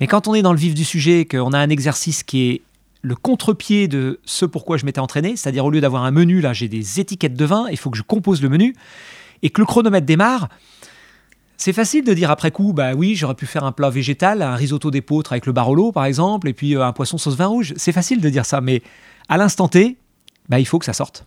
Mais quand on est dans le vif du sujet, qu'on a un exercice qui est le contre-pied de ce pourquoi je m'étais entraîné, c'est-à-dire au lieu d'avoir un menu, là j'ai des étiquettes de vin, il faut que je compose le menu, et que le chronomètre démarre, c'est facile de dire après coup, bah oui, j'aurais pu faire un plat végétal, un risotto d'épeautre avec le barolo par exemple, et puis euh, un poisson sauce vin rouge. C'est facile de dire ça, mais à l'instant T, bah, il faut que ça sorte.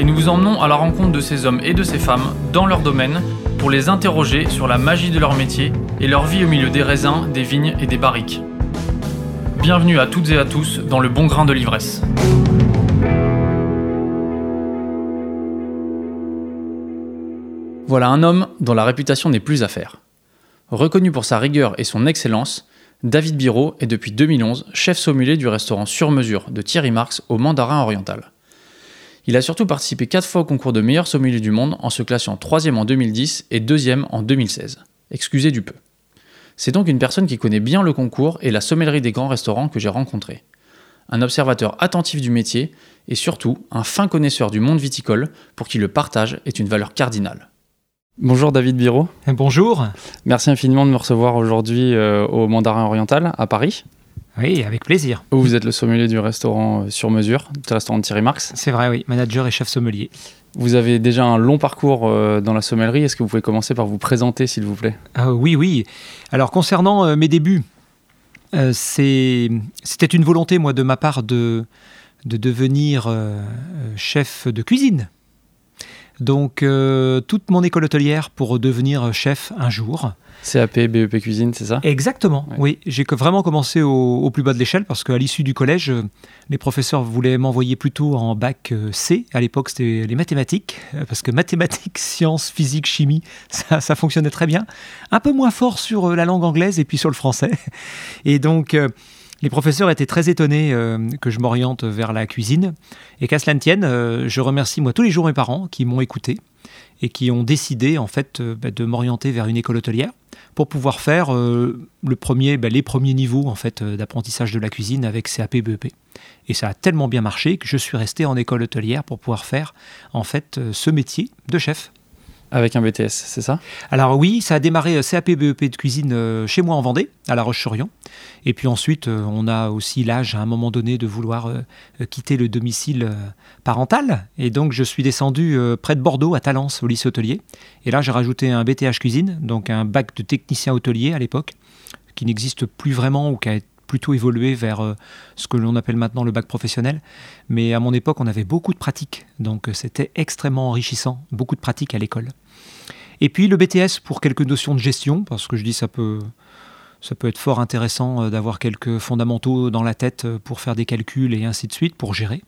et nous vous emmenons à la rencontre de ces hommes et de ces femmes dans leur domaine pour les interroger sur la magie de leur métier et leur vie au milieu des raisins, des vignes et des barriques. Bienvenue à toutes et à tous dans le bon grain de l'ivresse. Voilà un homme dont la réputation n'est plus à faire. Reconnu pour sa rigueur et son excellence, David Biro est depuis 2011 chef sommelier du restaurant sur mesure de Thierry Marx au Mandarin Oriental. Il a surtout participé 4 fois au concours de meilleur sommelier du monde en se classant 3 en 2010 et 2 en 2016. Excusez du peu. C'est donc une personne qui connaît bien le concours et la sommellerie des grands restaurants que j'ai rencontré. Un observateur attentif du métier et surtout un fin connaisseur du monde viticole pour qui le partage est une valeur cardinale. Bonjour David Biro. Bonjour. Merci infiniment de me recevoir aujourd'hui euh, au Mandarin Oriental à Paris. Oui, avec plaisir. Vous êtes le sommelier du restaurant euh, sur mesure, du restaurant de Thierry Marx. C'est vrai, oui, manager et chef sommelier. Vous avez déjà un long parcours euh, dans la sommellerie. Est-ce que vous pouvez commencer par vous présenter, s'il vous plaît? Ah, Oui, oui. Alors, concernant euh, mes débuts, c'était une volonté, moi, de ma part, de, de devenir chef de cuisine. Donc, toute mon école hôtelière pour devenir chef un jour. CAP, BEP cuisine, c'est ça? Exactement, oui. J'ai vraiment commencé au, plus bas de l'échelle parce qu'à l'issue du collège, les professeurs voulaient m'envoyer plutôt en bac euh, C. À l'époque, c'était les mathématiques, euh, parce que mathématiques, sciences, physique, chimie, ça, fonctionnait très bien. Un peu moins fort sur euh, la langue anglaise et puis sur le français. Et donc, les professeurs étaient très étonnés que je m'oriente vers la cuisine. Et qu'à cela ne tienne, je remercie moi tous les jours mes parents qui m'ont écouté et qui ont décidé en fait bah, de m'orienter vers une école hôtelière pour pouvoir faire euh, le premier, ben, les premiers niveaux en fait euh, d'apprentissage de la cuisine avec CAP BEP. Et ça a tellement bien marché que je suis resté en école hôtelière pour pouvoir faire en fait euh, ce métier de chef. Avec un BTS, c'est ça? Alors oui, ça a démarré euh, CAP BEP de cuisine euh, chez moi en Vendée, à La Roche-sur-Yon. Et puis ensuite, euh, on a aussi l'âge à un moment donné de vouloir quitter le domicile parental. Et donc je suis descendu près de Bordeaux, à Talence, au lycée hôtelier. Et là, j'ai rajouté un BTH cuisine, donc un bac de technicien hôtelier à l'époque, qui n'existe plus vraiment ou qui a plutôt évolué vers ce que l'on appelle maintenant le bac professionnel. Mais à mon époque, on avait beaucoup de pratiques, donc c'était extrêmement enrichissant, beaucoup de pratiques à l'école. Et puis le BTS pour quelques notions de gestion, parce que je dis ça peut, ça peut être fort intéressant euh, d'avoir quelques fondamentaux dans la tête euh, pour faire des calculs et ainsi de suite, pour gérer.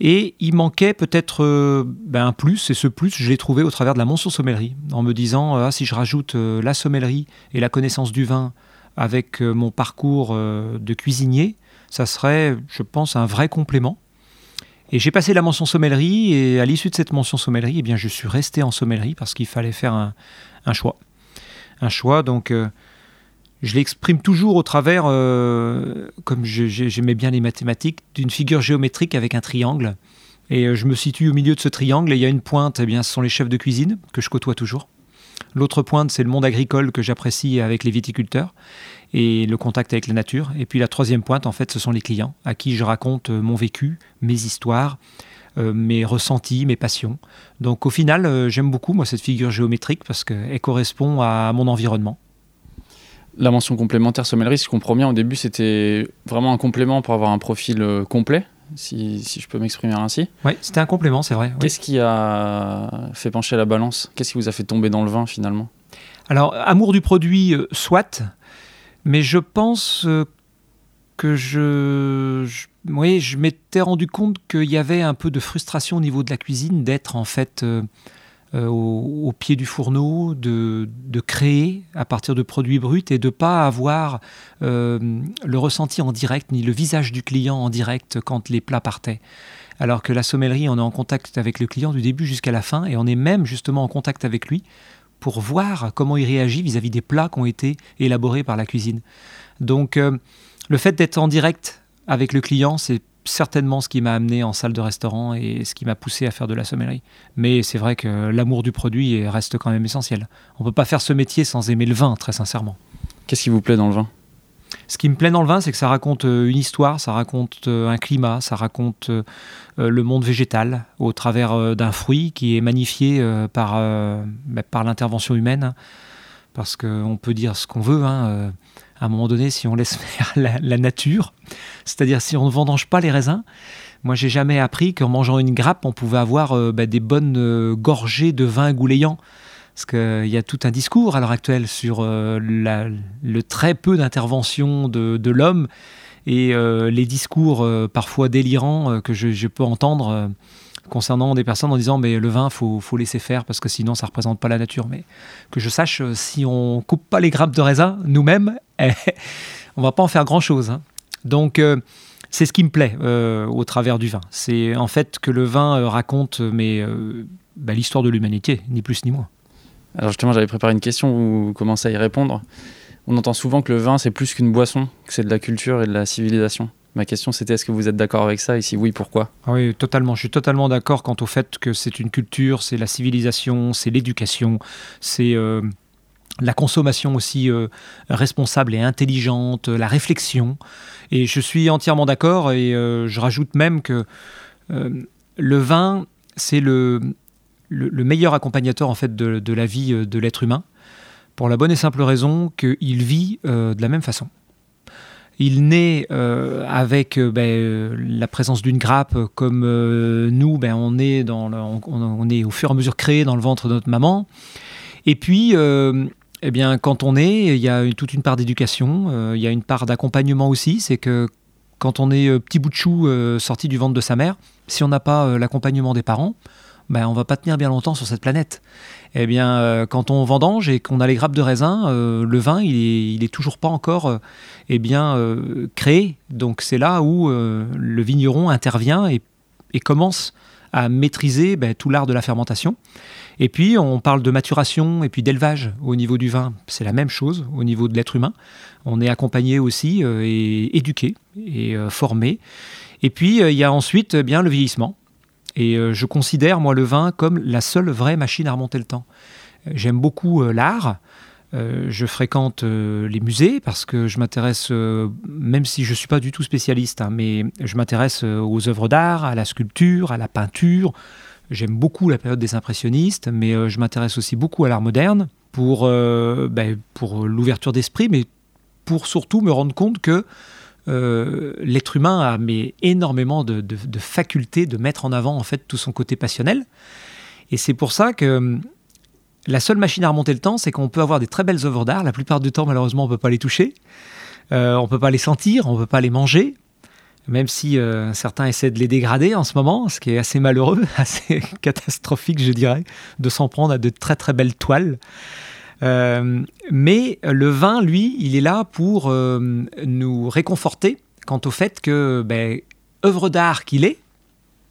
Et il manquait peut-être euh, ben, un plus, et ce plus, je l'ai trouvé au travers de la mention sommellerie, en me disant, ah, si je rajoute la sommellerie et la connaissance du vin avec mon parcours de cuisinier, ça serait, je pense, un vrai complément. Et j'ai passé la mention sommellerie et à l'issue de cette mention sommellerie, eh bien, je suis resté en sommellerie parce qu'il fallait faire un, choix. Un choix, donc euh, je l'exprime toujours au travers, euh, comme j'aimais bien les mathématiques, d'une figure géométrique avec un triangle. Et euh, je me situe au milieu de ce triangle et il y a une pointe, eh bien, ce sont les chefs de cuisine que je côtoie toujours. L'autre pointe, c'est le monde agricole que j'apprécie avec les viticulteurs et le contact avec la nature. Et puis la troisième pointe, en fait, ce sont les clients à qui je raconte euh, mon vécu, mes histoires, euh, mes ressentis, mes passions. Donc au final, euh, j'aime beaucoup moi cette figure géométrique parce qu'elle correspond à mon environnement. La mention complémentaire sommellerie, si je comprends bien, au début, c'était vraiment un complément pour avoir un profil complet, si, si je peux m'exprimer ainsi. Oui, c'était un complément, c'est vrai. Qu'est-ce qui a fait pencher la balance? Qu'est-ce qui vous a fait tomber dans le vin finalement? Alors, amour du produit, soit, mais je pense euh, que je, je m'étais rendu compte qu'il y avait un peu de frustration au niveau de la cuisine d'être en fait euh, euh, au, pied du fourneau, de, créer à partir de produits bruts et de pas avoir le ressenti en direct ni le visage du client en direct quand les plats partaient. Alors que la sommellerie, on est en contact avec le client du début jusqu'à la fin et on est même justement en contact avec lui pour voir comment il réagit vis-à-vis des plats qui ont été élaborés par la cuisine. Donc euh, le fait d'être en direct avec le client, c'est certainement ce qui m'a amené en salle de restaurant et ce qui m'a poussé à faire de la sommellerie. Mais c'est vrai que l'amour du produit reste quand même essentiel. On ne peut pas faire ce métier sans aimer le vin, très sincèrement. Qu'est-ce qui vous plaît dans le vin? Ce qui me plaît dans le vin, c'est que ça raconte euh, une histoire, ça raconte euh, un climat, ça raconte euh, le monde végétal au travers d'un fruit qui est magnifié par, bah, par l'intervention humaine. Parce qu'on peut dire ce qu'on veut, hein, à un moment donné, si on laisse faire la, nature, c'est-à-dire si on ne vendange pas les raisins, moi j'ai jamais appris qu'en mangeant une grappe, on pouvait avoir bah, des bonnes gorgées de vin gouléant. Parce qu'il y a tout un discours à l'heure actuelle sur euh, le très peu d'intervention de, l'homme et euh, les discours euh, parfois délirants que je, peux entendre concernant des personnes en disant mais le vin faut, faut laisser faire parce que sinon ça représente pas la nature. Mais que je sache si on coupe pas les grappes de raisin nous-mêmes eh, on va pas en faire grand chose hein. donc c'est ce qui me plaît au travers du vin. C'est en fait que le vin raconte mais bah, l'histoire de l'humanité ni plus ni moins alors justement, j'avais préparé une question, vous commencez à y répondre. On entend souvent que le vin, c'est plus qu'une boisson, que c'est de la culture et de la civilisation. Ma question, c'était est-ce que vous êtes d'accord avec ça Et si oui, pourquoi? Ah Oui, totalement. Je suis totalement d'accord quant au fait que c'est une culture, c'est la civilisation, c'est l'éducation, c'est euh, la consommation aussi euh, responsable et intelligente, la réflexion. Et je suis entièrement d'accord et euh, je rajoute même que le vin, c'est le, le, meilleur accompagnateur en fait de, la vie euh, de l'être humain, pour la bonne et simple raison qu'il vit euh, de la même façon. Il naît euh, avec ben, la présence d'une grappe, comme nous, ben, on, est au fur et à mesure créé dans le ventre de notre maman. Et puis, eh bien, quand on est, il y a toute une part d'éducation, il y a une part d'accompagnement aussi. C'est que quand on est petit bout de chou sorti du ventre de sa mère, si on n'a pas l'accompagnement des parents, ben, on va pas tenir bien longtemps sur cette planète. Eh bien, euh, quand on vendange et qu'on a les grappes de raisin, euh, le vin, il est, toujours pas encore euh, eh bien, créé. Donc c'est là où le vigneron intervient et, commence à maîtriser ben, tout l'art de la fermentation. Et puis, on parle de maturation et puis d'élevage au niveau du vin. C'est la même chose au niveau de l'être humain. On est accompagné aussi et éduqué et formé. Et puis, il y a ensuite eh bien le vieillissement. Et euh, je considère, moi, le vin comme la seule vraie machine à remonter le temps. Euh, j'aime beaucoup euh, l'art. je fréquente les musées parce que je m'intéresse, même si je ne suis pas du tout spécialiste, hein, mais je m'intéresse aux œuvres d'art, à la sculpture, à la peinture. J'aime beaucoup la période des impressionnistes, mais je m'intéresse aussi beaucoup à l'art moderne pour, ben, pour l'ouverture d'esprit, mais pour surtout me rendre compte que euh, l'être humain a mais, énormément de, facultés de mettre en avant en fait tout son côté passionnel. Et c'est pour ça que hum, la seule machine à remonter le temps, c'est qu'on peut avoir des très belles œuvres d'art. La plupart du temps, malheureusement, on ne peut pas les toucher. Euh, on ne peut pas les sentir, on ne peut pas les manger. Même si euh, certains essaient de les dégrader en ce moment, ce qui est assez malheureux, assez catastrophique, je dirais, de s'en prendre à de très très belles toiles. Euh, mais le vin, lui, il est là pour euh, nous réconforter quant au fait que, ben, œuvre d'art qu'il est,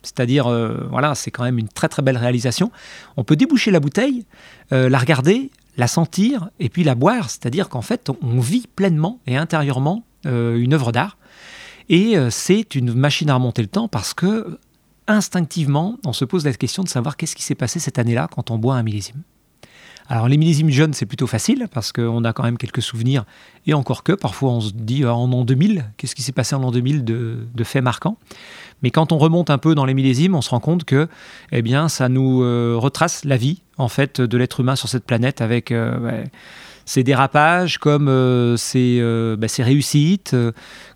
c'est-à-dire, euh, voilà, c'est quand même une très très belle réalisation. On peut déboucher la bouteille, la regarder, la sentir et puis la boire. C'est-à-dire qu'en fait, on vit pleinement et intérieurement une œuvre d'art. Et c'est une machine à remonter le temps parce que instinctivement, on se pose la question de savoir qu'est-ce qui s'est passé cette année-là quand on boit un millésime. Alors les millésimes jeunes, c'est plutôt facile parce qu'on a quand même quelques souvenirs. Et encore que, parfois on se dit ah, en an 2000, qu'est-ce qui s'est passé en an 2000 de, faits marquants? Mais quand on remonte un peu dans les millésimes, on se rend compte que eh bien, ça nous euh, retrace la vie en fait de l'être humain sur cette planète avec euh, ses dérapages, comme euh, bah, ses, réussites,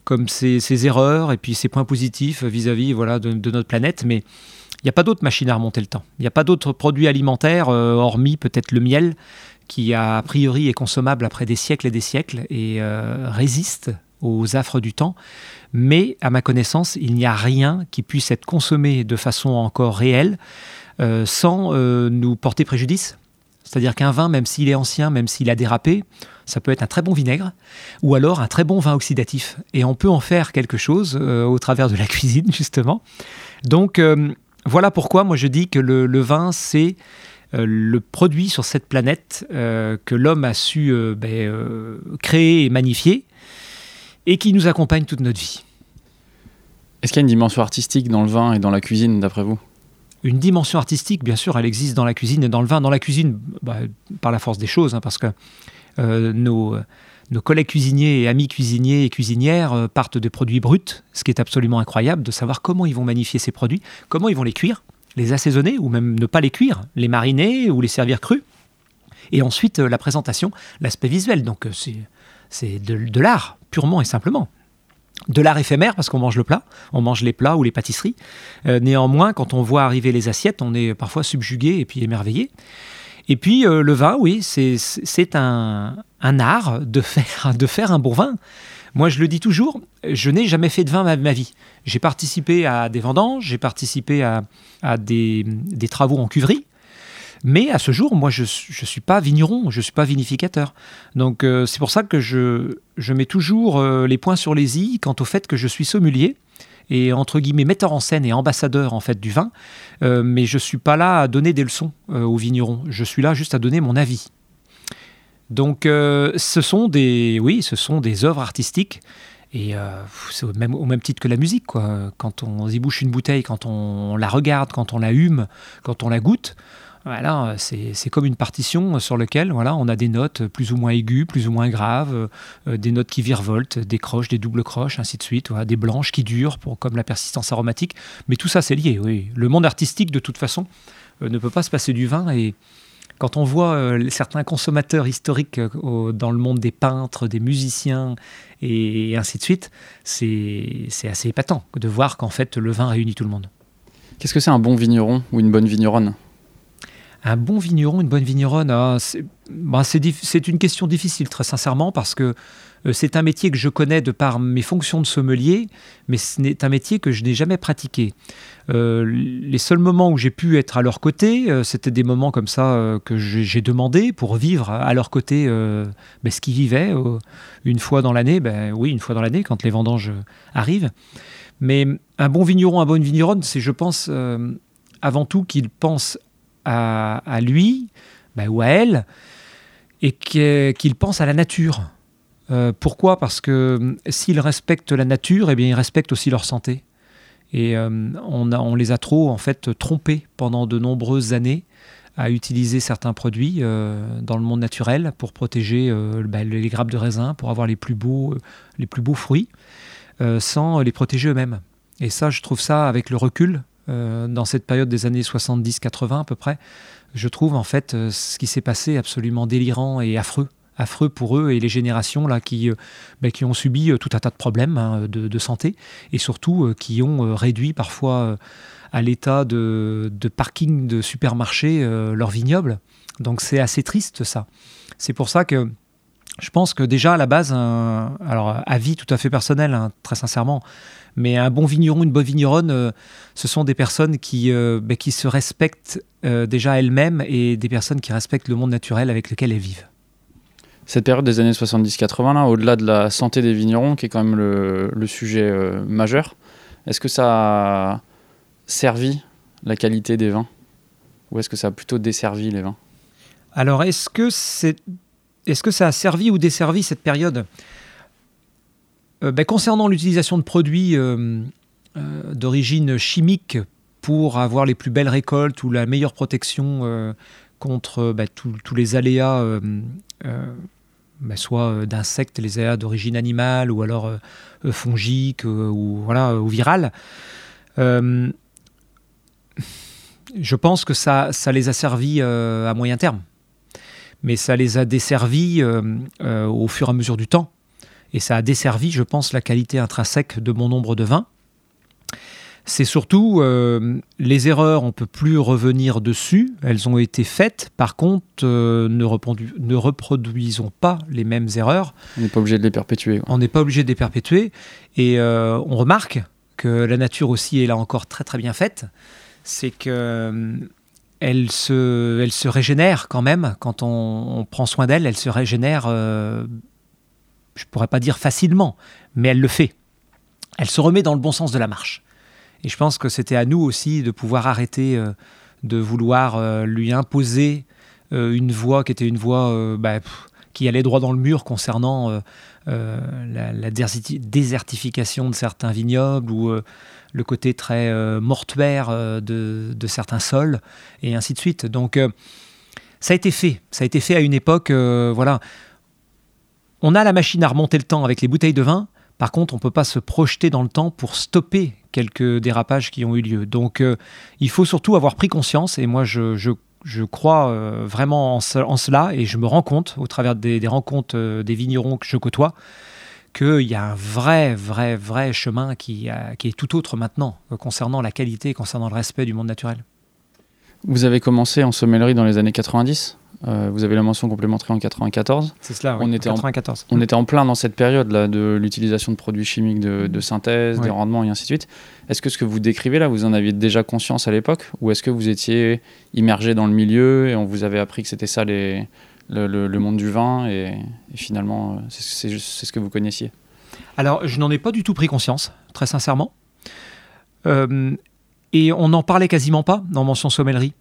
comme ses, erreurs et puis ses points positifs vis-à-vis voilà, de, de notre planète. Mais il n'y a pas d'autre machine à remonter le temps. Il n'y a pas d'autres produits alimentaires, euh, hormis peut-être le miel, qui a, priori est consommable après des siècles et des siècles et euh, résiste aux affres du temps. Mais à ma connaissance, il n'y a rien qui puisse être consommé de façon encore réelle sans nous porter préjudice. C'est-à-dire qu'un vin, même s'il est ancien, même s'il a dérapé, ça peut être un très bon vinaigre ou alors un très bon vin oxydatif. Et on peut en faire quelque chose euh, au travers de la cuisine, justement. Donc euh, voilà pourquoi moi je dis que le, vin, c'est euh, le produit sur cette planète que l'homme a su ben, créer et magnifier et qui nous accompagne toute notre vie. Est-ce qu'il y a une dimension artistique dans le vin et dans la cuisine, d'après vous? Une dimension artistique, bien sûr, elle existe dans la cuisine et dans le vin. Dans la cuisine, bah, par la force des choses, hein, parce que euh, nos, nos collègues cuisiniers et amis cuisiniers et cuisinières euh, partent de produits bruts, ce qui est absolument incroyable de savoir comment ils vont magnifier ces produits, comment ils vont les cuire, les assaisonner ou même ne pas les cuire, les mariner ou les servir crus. Et ensuite, euh, la présentation, l'aspect visuel. Donc, c'est de, l'art, purement et simplement de l'art éphémère parce qu'on mange le plat, on mange les plats ou les pâtisseries. néanmoins, quand on voit arriver les assiettes, on est parfois subjugué et puis émerveillé. Et puis euh, le vin, oui, c'est un, art de faire, un bon vin. Moi, je le dis toujours, je n'ai jamais fait de vin ma, ma vie. J'ai participé à des vendanges, j'ai participé à, des, travaux en cuverie, mais à ce jour, moi, je ne suis pas vigneron, je ne suis pas vinificateur. Donc, euh, c'est pour ça que je, mets toujours euh, les points sur les i quant au fait que je suis sommelier et entre guillemets metteur en scène et ambassadeur en fait du vin, euh, mais je suis pas là à donner des leçons euh, aux vignerons. Je suis là juste à donner mon avis. Donc, euh, ce sont des, oui, ce sont des œuvres artistiques. Et c'est au même, titre que la musique, quoi. Quand on y bouche une bouteille, quand on la regarde, quand on la hume, quand on la goûte, voilà, c'est comme une partition sur laquelle voilà, on a des notes plus ou moins aiguës, plus ou moins graves, euh, des notes qui virevoltent, des croches, des doubles croches, ainsi de suite, des blanches qui durent, pour, comme la persistance aromatique. Mais tout ça, c'est lié, oui. Le monde artistique, de toute façon, euh, ne peut pas se passer du vin. Et quand on voit euh, certains consommateurs historiques dans le monde des peintres, des musiciens, et, et ainsi de suite, c'est assez épatant de voir qu'en fait, le vin réunit tout le monde. Qu'est-ce que c'est un bon vigneron ou une bonne vigneronne? Un bon vigneron, une bonne vigneronne, bah, c'est une question difficile, très sincèrement, parce que euh, c'est un métier que je connais de par mes fonctions de sommelier, mais c'est un métier que je n'ai jamais pratiqué. Euh, les seuls moments où j'ai pu être à leur côté, euh, c'était des moments comme ça que j'ai demandé pour vivre à leur côté ben, ce qu'ils vivaient une fois dans l'année. Ben, oui, une fois dans l'année, quand les vendanges arrivent. Mais un bon vigneron, un bonne vigneronne, c'est, je pense, avant tout qu'il pense à, lui bah, ou à elle et qu'il pense à la nature. Euh, pourquoi? Parce que euh, s'ils respectent la nature, eh bien, ils respectent aussi leur santé. Et euh, on, les a trop en fait trompés pendant de nombreuses années à utiliser certains produits dans le monde naturel pour protéger bah, les grappes de raisin, pour avoir les plus beaux, les plus beaux fruits, sans les protéger eux-mêmes. Et ça, je trouve ça, avec le recul, dans cette période des années 70-80 à peu près, je trouve en fait ce qui s'est passé absolument délirant et affreux affreux pour eux et les générations là qui, euh, ben, qui ont subi tout un tas de problèmes hein, de, santé et surtout qui ont réduit parfois à l'état de, de, parking de supermarché leur vignoble. Donc c'est assez triste ça. C'est pour ça que je pense que déjà à la base, alors avis tout à fait personnel, hein, très sincèrement, mais un bon vigneron, une bonne vigneronne, euh, ce sont des personnes qui, euh, ben, qui se respectent euh, déjà elles-mêmes et des personnes qui respectent le monde naturel avec lequel elles vivent. Cette période des années 70-80, au-delà de la santé des vignerons, qui est quand même le, sujet majeur, est-ce que ça a servi la qualité des vins? Ou est-ce que ça a plutôt desservi les vins? Alors, est-ce que, c'est, est-ce ça a servi ou desservi cette période? Euh, ben, concernant l'utilisation de produits euh, euh, d'origine chimique pour avoir les plus belles récoltes ou la meilleure protection contre ben, tous les aléas, ben, soit d'insectes, les aléas d'origine animale ou alors fongiques ou, voilà, ou virales, je pense que ça, ça les a servis à moyen terme. Mais ça les a desservis au fur et à mesure du temps et ça a desservi, je pense, la qualité intrinsèque de mon nombre de vins. C'est surtout euh, les erreurs, on peut plus revenir dessus, elles ont été faites. Par contre, euh, ne, ne, reproduisons pas les mêmes erreurs. On n'est pas obligé de les perpétuer. On n'est pas obligé de les perpétuer. Et euh, on remarque que la nature aussi est là encore très très bien faite. C'est que elle se, elle se régénère quand même quand on, on prend soin d'elle. Elle se régénère, je pourrais pas dire facilement, mais elle le fait. Elle se remet dans le bon sens de la marche. Et je pense que c'était à nous aussi de pouvoir arrêter euh, de vouloir euh, lui imposer euh, une voie qui était une voie bah, qui allait droit dans le mur concernant la, désertification de certains vignobles ou le côté très mortuaire de, de, certains sols et ainsi de suite. Donc ça a été fait. Ça a été fait à une époque. voilà. On a la machine à remonter le temps avec les bouteilles de vin. Par contre, on ne peut pas se projeter dans le temps pour stopper quelques dérapages qui ont eu lieu. Donc euh, il faut surtout avoir pris conscience, et moi je, crois euh, vraiment en, cela, et je me rends compte, au travers des, rencontres euh, des vignerons que je côtoie, qu'il y a un vrai, vrai, vrai chemin qui, qui est tout autre maintenant, concernant la qualité, concernant le respect du monde naturel. Vous avez commencé en sommellerie dans les années 90 euh, vous avez la mention complémentaire en 94. C'est cela, on, était En, on était en plein dans cette période-là de l'utilisation de produits chimiques de, synthèse, des rendements et ainsi de suite. Est-ce que ce que vous décrivez là, vous en aviez déjà conscience à l'époque Ou est-ce que vous étiez immergé dans le milieu et on vous avait appris que c'était ça les, le, monde du vin et, finalement euh, c'est ce que vous connaissiez? Alors je n'en ai pas du tout pris conscience, très sincèrement. Euh, et on n'en parlait quasiment pas dans Mention Sommellerie.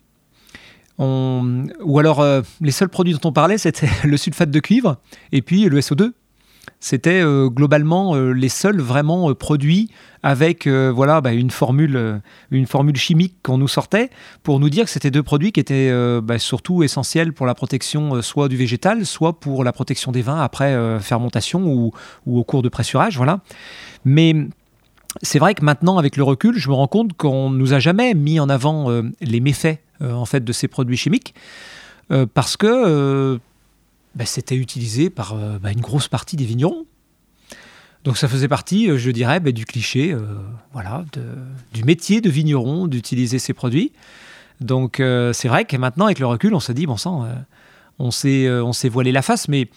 Ou alors, euh, les seuls produits dont on parlait, c'était le sulfate de cuivre et puis le SO2. C'était euh, globalement euh, les seuls vraiment produits avec voilà, bah, une, formule, une formule chimique qu'on nous sortait pour nous dire que c'était deux produits qui étaient bah, surtout essentiels pour la protection soit du végétal, soit pour la protection des vins après fermentation ou, ou, au cours de pressurage. Voilà. Mais c'est vrai que maintenant, avec le recul, je me rends compte qu'on ne nous a jamais mis en avant les méfaits en fait de ces produits chimiques euh, parce que euh, bah, c'était utilisé par bah, une grosse partie des vignerons. Donc ça faisait partie, je dirais, bah, du cliché, voilà, du métier de vigneron d'utiliser ces produits. Donc c'est vrai que maintenant, avec le recul, on se dit, bon sang, on s'est on s'est voilé la face, mais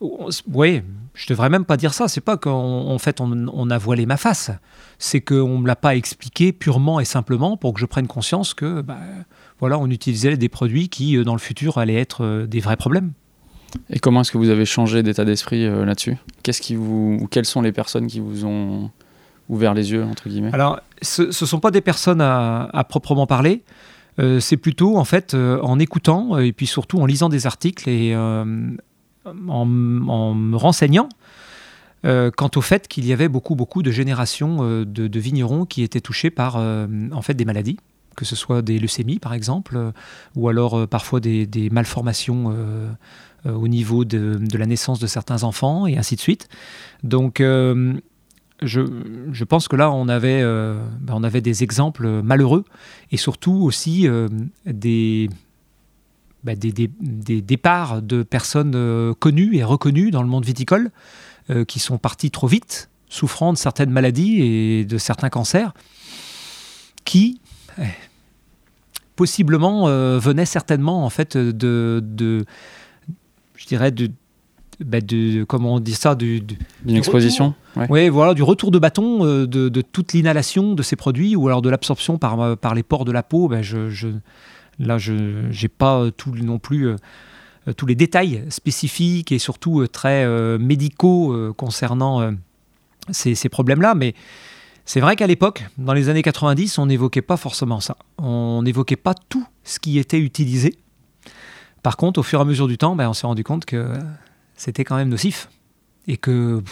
oui, je devrais même pas dire ça. C'est pas qu'en fait on, a voilé ma face, c'est qu'on me l'a pas expliqué purement et simplement pour que je prenne conscience que voilà, on utilisait des produits qui, euh, dans le futur, allaient être euh, des vrais problèmes. Et comment est-ce que vous avez changé d'état d'esprit euh, là-dessus? Qu'est-ce qui vous, ou quelles sont les personnes qui vous ont ouvert les yeux entre guillemets? Alors, ce ne sont pas des personnes à, proprement parler. c'est plutôt en fait en écoutant et puis surtout en lisant des articles et en, me renseignant quant au fait qu'il y avait beaucoup beaucoup de générations de, de, vignerons qui étaient touchés par en fait des maladies que ce soit des leucémies par exemple, euh, ou alors euh, parfois des, malformations euh, au niveau de, la naissance de certains enfants, et ainsi de suite. Donc je, pense que là, on avait, ben, on avait des exemples malheureux, et surtout aussi des, ben, des, des, départs de personnes connues et reconnues dans le monde viticole, qui sont partis trop vite, souffrant de certaines maladies et de certains cancers, qui possiblement euh, venait certainement en fait de, de je dirais de, bah, de comment on dit ça d'une exposition oui voilà du retour de bâton euh, de, de, toute l'inhalation de ces produits ou alors de l'absorption par, euh, par les pores de la peau. Ben je, je, là je n'ai pas tout non plus tous les détails spécifiques et surtout très médicaux concernant ces, ces problèmes là mais c'est vrai qu'à l'époque, dans les années 90, on n'évoquait pas forcément ça. On n'évoquait pas tout ce qui était utilisé. Par contre, au fur et à mesure du temps, ben, on s'est rendu compte que c'était quand même nocif et que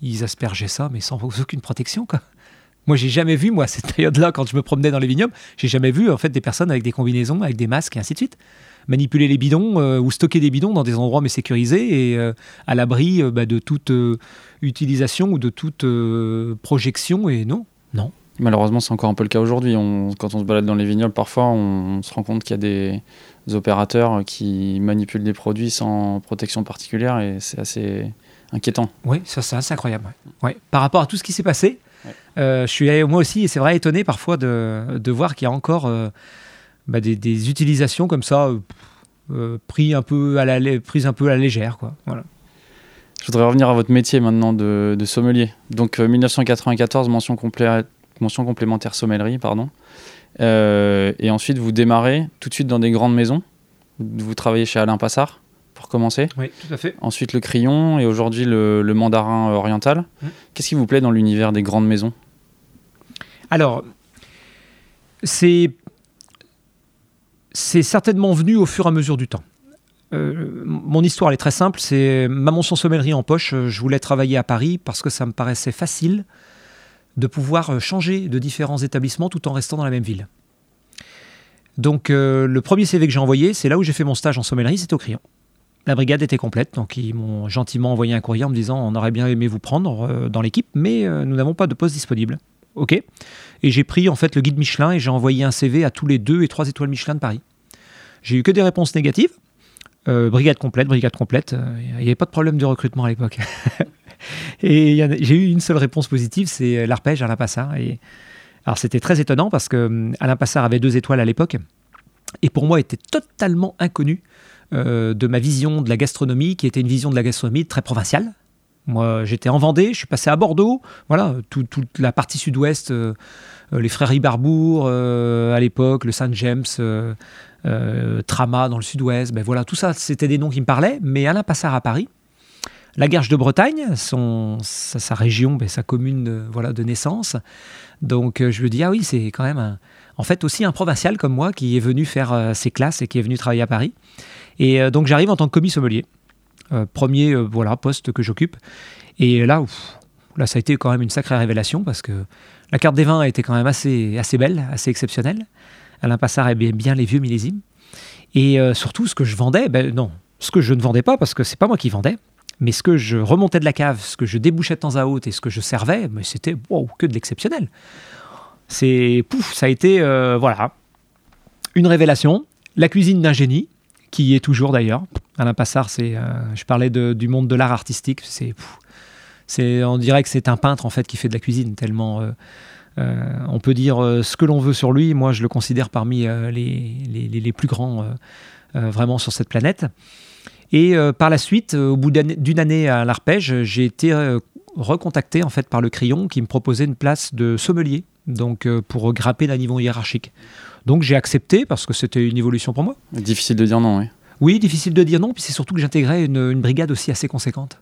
ils aspergeaient ça, mais sans aucune protection. Moi, j'ai jamais vu, moi, cette période-là, quand je me promenais dans les vignobles, j'ai jamais vu en fait des personnes avec des combinaisons, avec des masques et ainsi de suite manipuler les bidons euh, ou stocker des bidons dans des endroits mais sécurisés et euh, à l'abri euh, bah, de toute utilisation ou de toute projection. Et non, non. Malheureusement, c'est encore un peu le cas aujourd'hui. quand on se balade dans les vignobles, parfois, on, se rend compte qu'il y a des opérateurs qui manipulent des produits sans protection particulière et c'est assez inquiétant. Oui, ça c'est assez incroyable. Ouais. Par rapport à tout ce qui s'est passé, je suis moi aussi, et c'est vrai, étonné parfois de, de voir qu'il y a encore bah, des, des, utilisations comme ça, pris un peu à la, prises un peu à la légère. Quoi. Voilà. Je voudrais revenir à votre métier maintenant de, de sommelier. Donc 1994, mention, mention complémentaire sommellerie, pardon. et ensuite, vous démarrez tout de suite dans des grandes maisons. Vous travaillez chez Alain Passard pour commencer. Oui, tout à fait. Ensuite le crayon et aujourd'hui le, mandarin oriental. Mmh. Qu'est-ce qui vous plaît dans l'univers des grandes maisons? Alors, c'est c'est certainement venu au fur et à mesure du temps. Euh, mon histoire est très simple, c'est ma mention sommellerie en poche. Je voulais travailler à Paris parce que ça me paraissait facile de pouvoir changer de différents établissements tout en restant dans la même ville. Donc euh, le premier CV que j'ai envoyé, c'est là où j'ai fait mon stage en sommellerie, c'était au Crayon. La brigade était complète, donc ils m'ont gentiment envoyé un courrier en me disant on aurait bien aimé vous prendre euh, dans l'équipe, mais euh, nous n'avons pas de poste disponible. Ok. Et j'ai pris en fait le guide Michelin et j'ai envoyé un CV à tous les deux et trois étoiles Michelin de Paris. J'ai eu que des réponses négatives. brigade complète, brigade complète. Il n'y avait pas de problème de recrutement à l'époque. et j'ai eu une seule réponse positive, c'est l'arpège à la Passard. Alors c'était très étonnant parce que hum, Alain Passard avait deux étoiles à l'époque et pour moi était totalement inconnu euh, de ma vision de la gastronomie qui était une vision de la gastronomie très provinciale. Moi j'étais en Vendée, je suis passé à Bordeaux, voilà, toute la partie sud-ouest, euh, euh, les frères Ibarbourg à l'époque, le Saint-James, Trama dans le sud-ouest, ben voilà, tout ça c'était des noms qui me parlaient, mais Alain Passard à Paris, la Garge de Bretagne, son, sa, région, ben, sa commune de, voilà, de naissance, donc euh, je me dis, ah oui, c'est quand même en fait aussi un provincial comme moi qui est venu faire euh, ses classes et qui est venu travailler à Paris. Et euh, donc j'arrive en tant que commis sommelier. premier voilà, poste que j'occupe. Et là, là, ça a été quand même une sacrée révélation parce que la carte des vins a été quand même assez, assez belle, assez exceptionnelle. Alain Passard aimait bien les vieux millésimes. Et surtout, ce que je vendais, ben non, ce que je ne vendais pas, parce que c'est pas moi qui vendais, mais ce que je remontais de la cave, ce que je débouchais de temps à autre et ce que je servais, mais c'était que de l'exceptionnel. C'est pouf, ça a été euh, voilà une révélation. La cuisine d'un génie, qui est toujours d'ailleurs. Alain Passard, c'est, euh, je parlais du monde de l'art artistique. C'est, c'est, on dirait que c'est un peintre en fait qui fait de la cuisine tellement. Euh, on peut dire ce que l'on veut sur lui. Moi, je le considère parmi les, les, les, plus grands vraiment sur cette planète. Et euh, par la suite, euh, au bout d'une année à l'arpège, j'ai été euh, recontacté en fait par le crayon qui me proposait une place de sommelier, donc pour grapper d'un niveau hiérarchique. Donc j'ai accepté parce que c'était une évolution pour moi. Difficile de dire non, oui. Oui, difficile de dire non, puis c'est surtout que j'intégrais une, brigade aussi assez conséquente.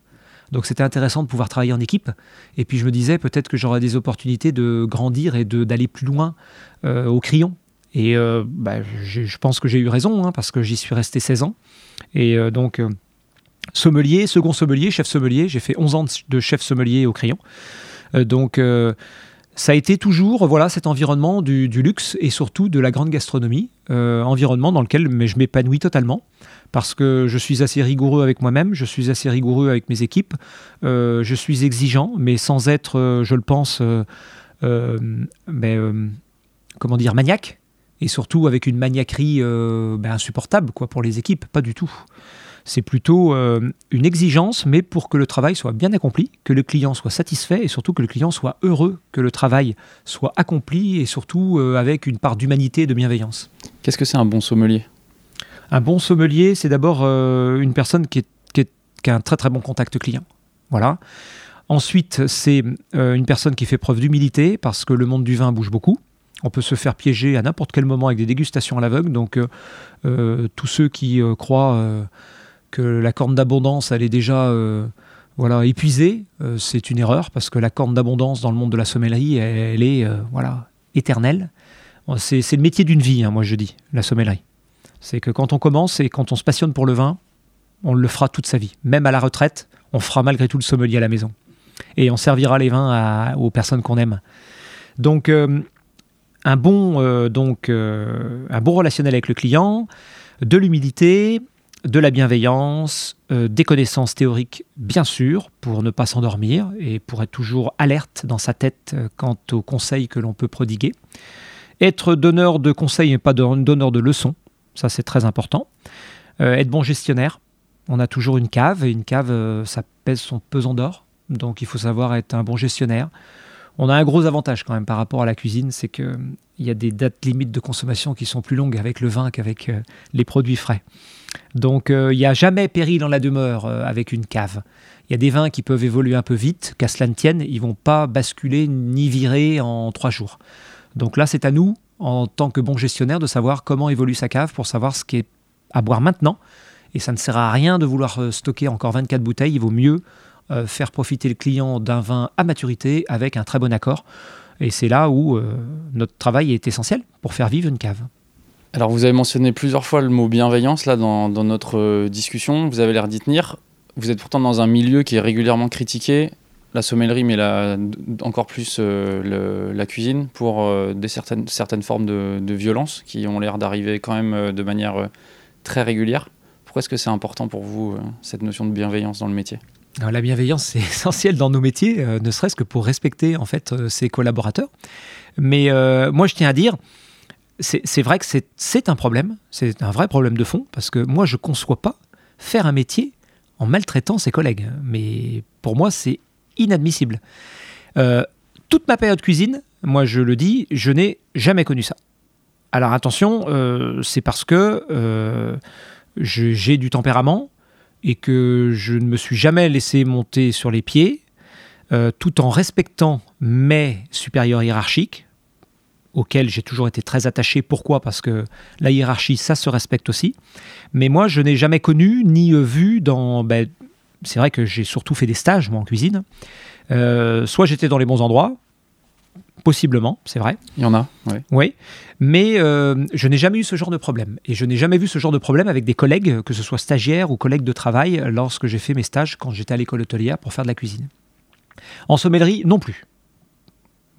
Donc c'était intéressant de pouvoir travailler en équipe. Et puis je me disais peut-être que j'aurais des opportunités de grandir et d'aller plus loin au crayon. Et bah, je pense que j'ai eu raison, hein, parce que j'y suis resté 16 ans. Et euh, donc, euh, sommelier, second sommelier, chef sommelier, j'ai fait 11 ans de chef sommelier au crayon. Euh, donc, ça a été toujours voilà cet environnement du, luxe et surtout de la grande gastronomie, environnement dans lequel je m'épanouis totalement parce que je suis assez rigoureux avec moi-même, je suis assez rigoureux avec mes équipes, je suis exigeant, mais sans être, je le pense, mais, comment dire, maniaque et surtout avec une maniaquerie euh, ben, insupportable quoi, pour les équipes, pas du tout. C'est plutôt euh, une exigence, mais pour que le travail soit bien accompli, que le client soit satisfait et surtout que le client soit heureux, que le travail soit accompli et surtout euh, avec une part d'humanité et de bienveillance. Qu'est-ce que c'est un bon sommelier? Un bon sommelier, c'est d'abord une personne qui, qui, a un très très bon contact client. Voilà. Ensuite, c'est une personne qui fait preuve d'humilité parce que le monde du vin bouge beaucoup. On peut se faire piéger à n'importe quel moment avec des dégustations à l'aveugle. Donc, euh, euh, tous ceux qui euh, croient que la corne d'abondance, elle est déjà voilà, épuisée, c'est une erreur parce que la corne d'abondance dans le monde de la sommellerie, elle, est voilà, éternelle. C'est, le métier d'une vie, hein, moi je dis, la sommellerie. C'est que quand on commence et quand on se passionne pour le vin, on le fera toute sa vie. Même à la retraite, on fera malgré tout le sommelier à la maison. Et on servira les vins aux personnes qu'on aime. Donc, un bon, euh, donc, euh, un bon relationnel avec le client, de l'humilité, de la bienveillance, euh, des connaissances théoriques bien sûr, pour ne pas s'endormir et pour être toujours alerte dans sa tête quant aux conseils que l'on peut prodiguer. Être donneur de conseils et pas donneur de leçons, ça c'est très important. être bon gestionnaire, on a toujours une cave et une cave ça pèse son pesant d'or, donc il faut savoir être un bon gestionnaire. On a un gros avantage quand même par rapport à la cuisine, c'est qu'il y a des dates limites de consommation qui sont plus longues avec le vin qu'avec les produits frais. Donc il n'y a jamais péril en la demeure avec une cave. Il y a des vins qui peuvent évoluer un peu vite, qu'à cela ne tienne, ils vont pas basculer ni virer en trois jours. Donc là, c'est à nous, en tant que bon gestionnaire, de savoir comment évolue sa cave pour savoir ce qui est à boire maintenant. Et ça ne sert à rien de vouloir euh, stocker encore 24 bouteilles. Il vaut mieux euh, faire profiter le client d'un vin à maturité avec un très bon accord. Et c'est là où euh, notre travail est essentiel pour faire vivre une cave. Alors vous avez mentionné plusieurs fois le mot bienveillance là dans, dans notre discussion. Vous avez l'air d'y tenir. Vous êtes pourtant dans un milieu qui est régulièrement critiqué la sommellerie, mais encore plus euh, la cuisine pour euh, des certaines, certaines formes de, violence qui ont l'air d'arriver quand même euh, de manière très régulière. Pourquoi est-ce que c'est important pour vous, cette notion de bienveillance dans le métier? La bienveillance, c'est essentiel dans nos métiers, ne serait-ce que pour respecter en fait ses collaborateurs. Mais moi, je tiens à dire, c'est vrai que c'est un problème, c'est un vrai problème de fond, parce que moi, je ne conçois pas faire un métier en maltraitant ses collègues. Mais pour moi, c'est inadmissible. Euh, toute ma période cuisine, moi je le dis, je n'ai jamais connu ça. Alors attention, euh, c'est parce que euh, j'ai du tempérament et que je ne me suis jamais laissé monter sur les pieds, tout en respectant mes supérieurs hiérarchiques, auxquels j'ai toujours été très attaché. Pourquoi? Parce que la hiérarchie, ça se respecte aussi. Mais moi, je n'ai jamais connu ni vu dans... Ben, c'est vrai que j'ai surtout fait des stages, moi, en cuisine. Euh, soit j'étais dans les bons endroits, possiblement, c'est vrai. Il y en a, oui. Oui, mais euh, je n'ai jamais eu ce genre de problème. Et je n'ai jamais vu ce genre de problème avec des collègues, que ce soit stagiaires ou collègues de travail, lorsque j'ai fait mes stages quand j'étais à l'école hôtelière pour faire de la cuisine. En sommellerie, non plus.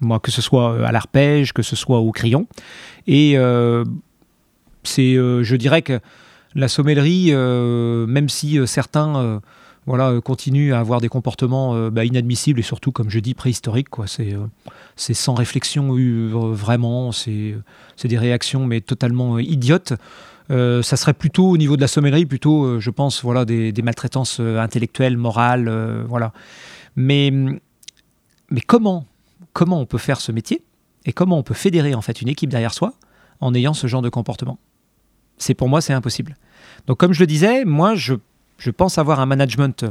Moi, que ce soit euh, à l'arpège, que ce soit au crayon. Et c'est, je dirais que la sommellerie, même si certains voilà, euh, continue à avoir des comportements euh, bah, inadmissibles et surtout, comme je dis, préhistoriques. Euh, c'est sans réflexion vraiment, c'est, des réactions mais totalement idiotes. ça serait plutôt au niveau de la sommellerie, plutôt, je pense, voilà, des, maltraitances intellectuelles, morales, voilà. Mais, mais comment, comment on peut faire ce métier et comment on peut fédérer en fait une équipe derrière soi en ayant ce genre de comportement? C'est pour moi, c'est impossible. Donc, comme je le disais, moi, je je pense avoir un management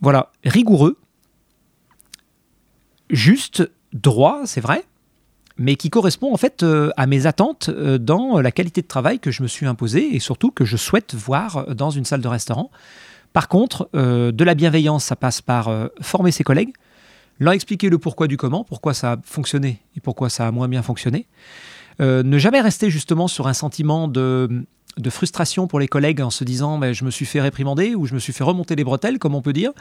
voilà, rigoureux, juste, droit, c'est vrai, mais qui correspond en fait euh, à mes attentes euh, dans la qualité de travail que je me suis imposé et surtout que je souhaite voir dans une salle de restaurant. Par contre, euh, de la bienveillance, ça passe par former ses collègues, leur expliquer le pourquoi du comment, pourquoi ça a fonctionné et pourquoi ça a moins bien fonctionné. ne jamais rester justement sur un sentiment de de frustration pour les collègues en se disant mais je me suis fait réprimander ou je me suis fait remonter les bretelles, comme on peut dire.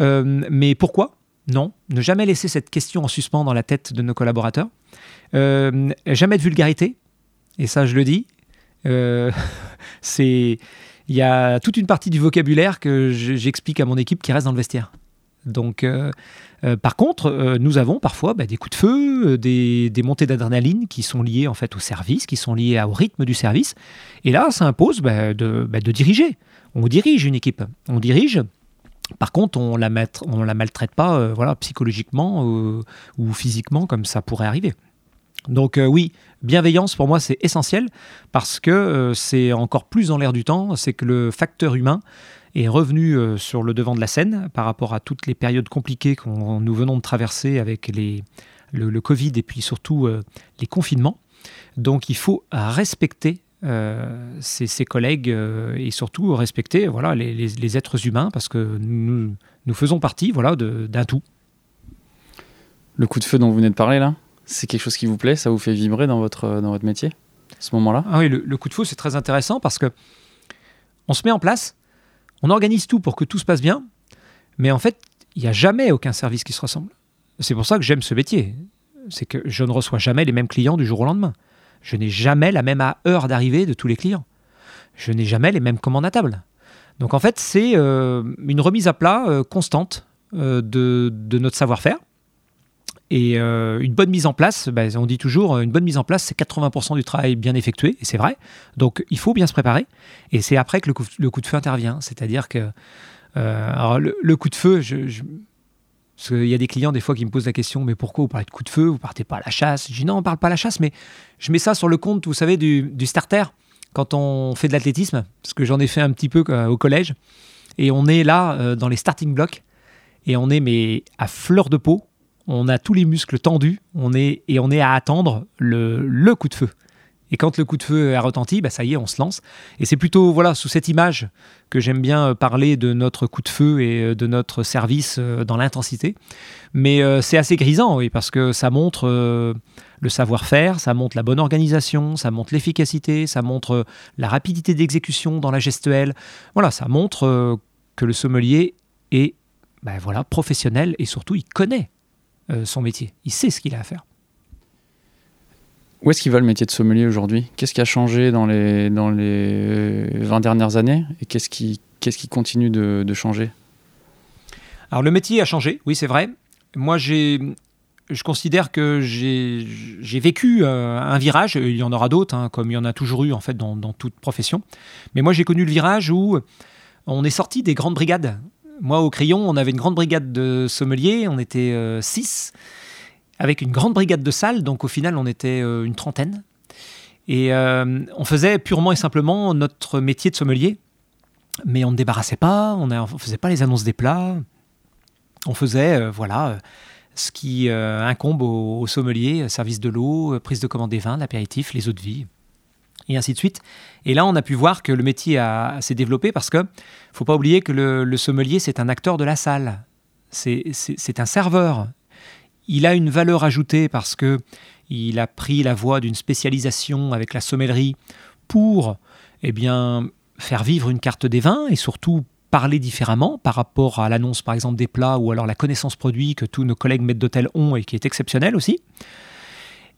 Euh, mais pourquoi? Non. Ne jamais laisser cette question en suspens dans la tête de nos collaborateurs. Euh, jamais de vulgarité. Et ça, je le dis. Euh, c'est il y a toute une partie du vocabulaire que j'explique à mon équipe qui reste dans le vestiaire. Donc, euh, euh, par contre, euh, nous avons parfois bah, des coups de feu, des, montées d'adrénaline qui sont liées en fait au service, qui sont liées au rythme du service. Et là, ça impose bah, bah, de, diriger. On dirige une équipe, on dirige. Par contre, on la, on la maltraite pas, voilà, psychologiquement ou physiquement comme ça pourrait arriver. Donc oui, bienveillance pour moi c'est essentiel parce que c'est encore plus dans l'air du temps, c'est que le facteur humain est revenu euh, sur le devant de la scène par rapport à toutes les périodes compliquées que nous venons de traverser avec les, le, Covid et puis surtout euh, les confinements. Donc il faut respecter euh, ses, collègues et surtout respecter voilà, les, êtres humains parce que nous, nous faisons partie voilà, d'un tout. Le coup de feu dont vous venez de parler là, c'est quelque chose qui vous plaît Ça vous fait vibrer dans votre, dans votre métier à ce moment-là? Ah Oui, le, le, coup de feu c'est très intéressant parce que on se met en place on organise tout pour que tout se passe bien, mais en fait, il n'y a jamais aucun service qui se ressemble. C'est pour ça que j'aime ce métier. C'est que je ne reçois jamais les mêmes clients du jour au lendemain. Je n'ai jamais la même heure d'arrivée de tous les clients. Je n'ai jamais les mêmes commandes à table. Donc en fait, c'est euh, une remise à plat euh, constante euh, de, notre savoir-faire. Et une bonne mise en place, ben, on dit toujours, une bonne mise en place, c'est 80% du travail bien effectué, et c'est vrai. Donc il faut bien se préparer. Et c'est après que le coup, de feu intervient. C'est-à-dire que. Euh, alors, le, coup de feu, je, Parce qu'il y a des clients, des fois, qui me posent la question Mais pourquoi vous parlez de coup de feu? Vous partez pas à la chasse? Je dis Non, on parle pas à la chasse, mais je mets ça sur le compte, vous savez, du, starter, quand on fait de l'athlétisme, parce que j'en ai fait un petit peu euh, au collège. Et on est là, euh, dans les starting blocks, et on est mais à fleur de peau. On a tous les muscles tendus, on est, et on est à attendre le, coup de feu. Et quand le coup de feu a retenti, bah ça y est, on se lance. Et c'est plutôt voilà sous cette image que j'aime bien euh, parler de notre coup de feu et euh, de notre service euh, dans l'intensité. Mais c'est assez grisant, oui, parce que ça montre le savoir-faire, ça montre la bonne organisation, ça montre l'efficacité, ça montre la rapidité d'exécution dans la gestuelle. Voilà, ça montre que le sommelier est ben voilà, professionnel et surtout il connaît son métier, il sait ce qu'il a à faire. Où est-ce qu'il va le métier de sommelier aujourd'hui? Qu'est-ce qui a changé dans les, dans les 20 dernières années? Et qu'est-ce qui, qu'est-ce qui continue de, de changer? Alors le métier a changé, oui c'est vrai. Moi j'ai, je considère que j'ai, j'ai vécu euh, un virage, il y en aura d'autres, hein, comme il y en a toujours eu en fait dans, dans toute profession. Mais moi j'ai connu le virage où on est sorti des grandes brigades. Moi au crayon, on avait une grande brigade de sommeliers, on était 6 avec une grande brigade de salles, donc au final on était euh, une trentaine. Et euh, on faisait purement et simplement notre métier de sommelier, mais on ne débarrassait pas, on ne faisait pas les annonces des plats, on faisait euh, voilà ce qui incombe au, sommelier, service de l'eau, prise de commande des vins, l'apéritif, les eaux de vie, et ainsi de suite. Et là, on a pu voir que le métier s'est développé parce que faut pas oublier que le, sommelier, c'est un acteur de la salle. C'est un serveur il a une valeur ajoutée parce que il a pris la voie d'une spécialisation avec la sommellerie pour eh bien, faire vivre une carte des vins et surtout parler différemment par rapport à l'annonce par exemple des plats ou alors la connaissance produit que tous nos collègues maîtres d'hôtel ont et qui est exceptionnelle aussi.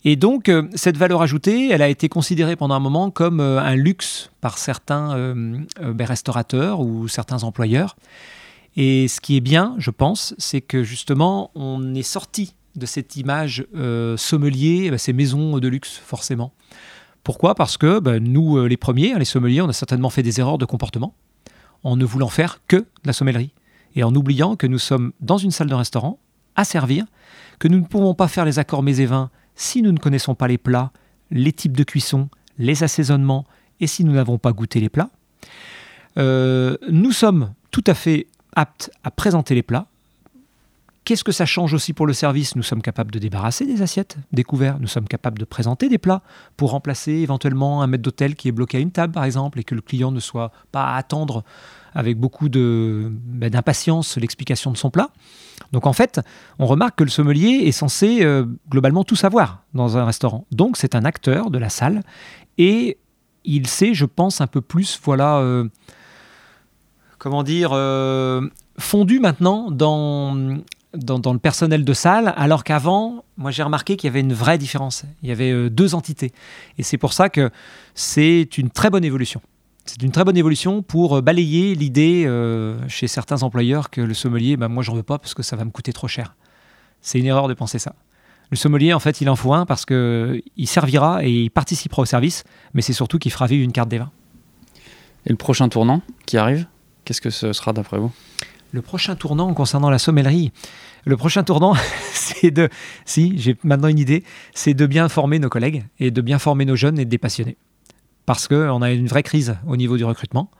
Et donc euh, cette valeur ajoutée, elle a été considérée pendant un moment comme euh, un luxe par certains euh, ben, restaurateurs ou certains employeurs. Et ce qui est bien, je pense, c'est que justement on est sorti de cette image sommelier, eh ben, ces maisons de luxe, forcément. Pourquoi? Parce que ben, nous, les premiers, les sommeliers, on a certainement fait des erreurs de comportement en ne voulant faire que de la sommellerie et en oubliant que nous sommes dans une salle de restaurant à servir, que nous ne pouvons pas faire les accords mets et vins si nous ne connaissons pas les plats, les types de cuisson, les assaisonnements et si nous n'avons pas goûté les plats. Euh, nous sommes tout à fait aptes à présenter les plats, Qu'est-ce que ça change aussi pour le service? Nous sommes capables de débarrasser des assiettes, des couverts. Nous sommes capables de présenter des plats pour remplacer éventuellement un maître d'hôtel qui est bloqué à une table, par exemple, et que le client ne soit pas à attendre avec beaucoup ben, d'impatience l'explication de son plat. Donc en fait, on remarque que le sommelier est censé euh, globalement tout savoir dans un restaurant. Donc c'est un acteur de la salle et il sait, je pense, un peu plus, voilà, euh, comment dire, euh, fondu maintenant dans dans, le personnel de salle, alors qu'avant, moi j'ai remarqué qu'il y avait une vraie différence. Il y avait deux entités. Et c'est pour ça que c'est une très bonne évolution. C'est une très bonne évolution pour euh, balayer l'idée euh, chez certains employeurs que le sommelier, bah, moi j'en veux pas parce que ça va me coûter trop cher. C'est une erreur de penser ça. Le sommelier, en fait, il en faut un parce qu'il servira et il participera au service, mais c'est surtout qu'il fera vivre une carte des vins. Et le prochain tournant qui arrive, qu'est-ce que ce sera d'après vous? Le prochain tournant concernant la sommellerie, le prochain tournant, c'est de, si j'ai maintenant une idée, c'est de bien former nos collègues et de bien former nos jeunes et des passionnés. Parce qu'on a une vraie crise au niveau du recrutement.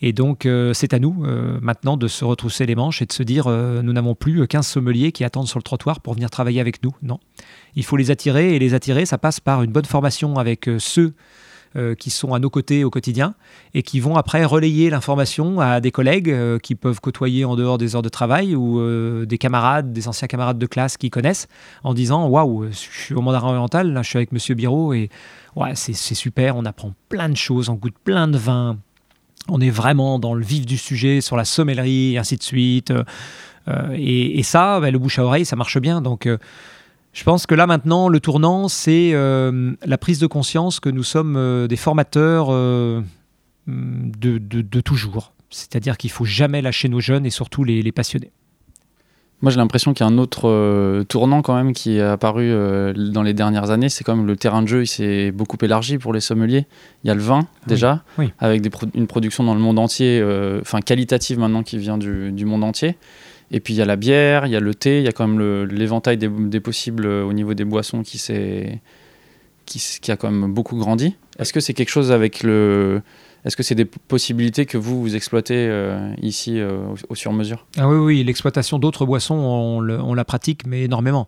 Et donc, euh, c'est à nous euh, maintenant de se retrousser les manches et de se dire euh, nous n'avons plus 15 sommeliers qui attendent sur le trottoir pour venir travailler avec nous. Non. Il faut les attirer et les attirer, ça passe par une bonne formation avec ceux euh, qui sont à nos côtés au quotidien et qui vont après relayer l'information à des collègues euh, qui peuvent côtoyer en dehors des heures de travail ou euh, des camarades, des anciens camarades de classe qui connaissent en disant Waouh, je suis au Mandarin Oriental, je suis avec Monsieur Biro et c'est super, on apprend plein de choses, on goûte plein de vins. On est vraiment dans le vif du sujet sur la sommellerie et ainsi de suite. et, ça, bah, le bouche à oreille, ça marche bien. Donc, je pense que là maintenant, le tournant, c'est euh, la prise de conscience que nous sommes euh, des formateurs euh, de, toujours. C'est-à-dire qu'il faut jamais lâcher nos jeunes et surtout les, passionnés. Moi, j'ai l'impression qu'il y a un autre tournant quand même qui est apparu dans les dernières années. C'est comme le terrain de jeu, il s'est beaucoup élargi pour les sommeliers. Il y a le vin déjà, avec une production dans le monde entier, enfin qualitative maintenant qui vient du, du monde entier. Et puis il y a la bière, il y a le thé, il y a quand même l'éventail des, possibles euh, au niveau des boissons qui, qui, qui a quand même beaucoup grandi. Est-ce que c'est quelque chose avec le. Est-ce que c'est des possibilités que vous, vous exploitez euh, ici euh, au, sur-mesure Ah oui, oui, l'exploitation d'autres boissons, on, on la pratique, mais énormément.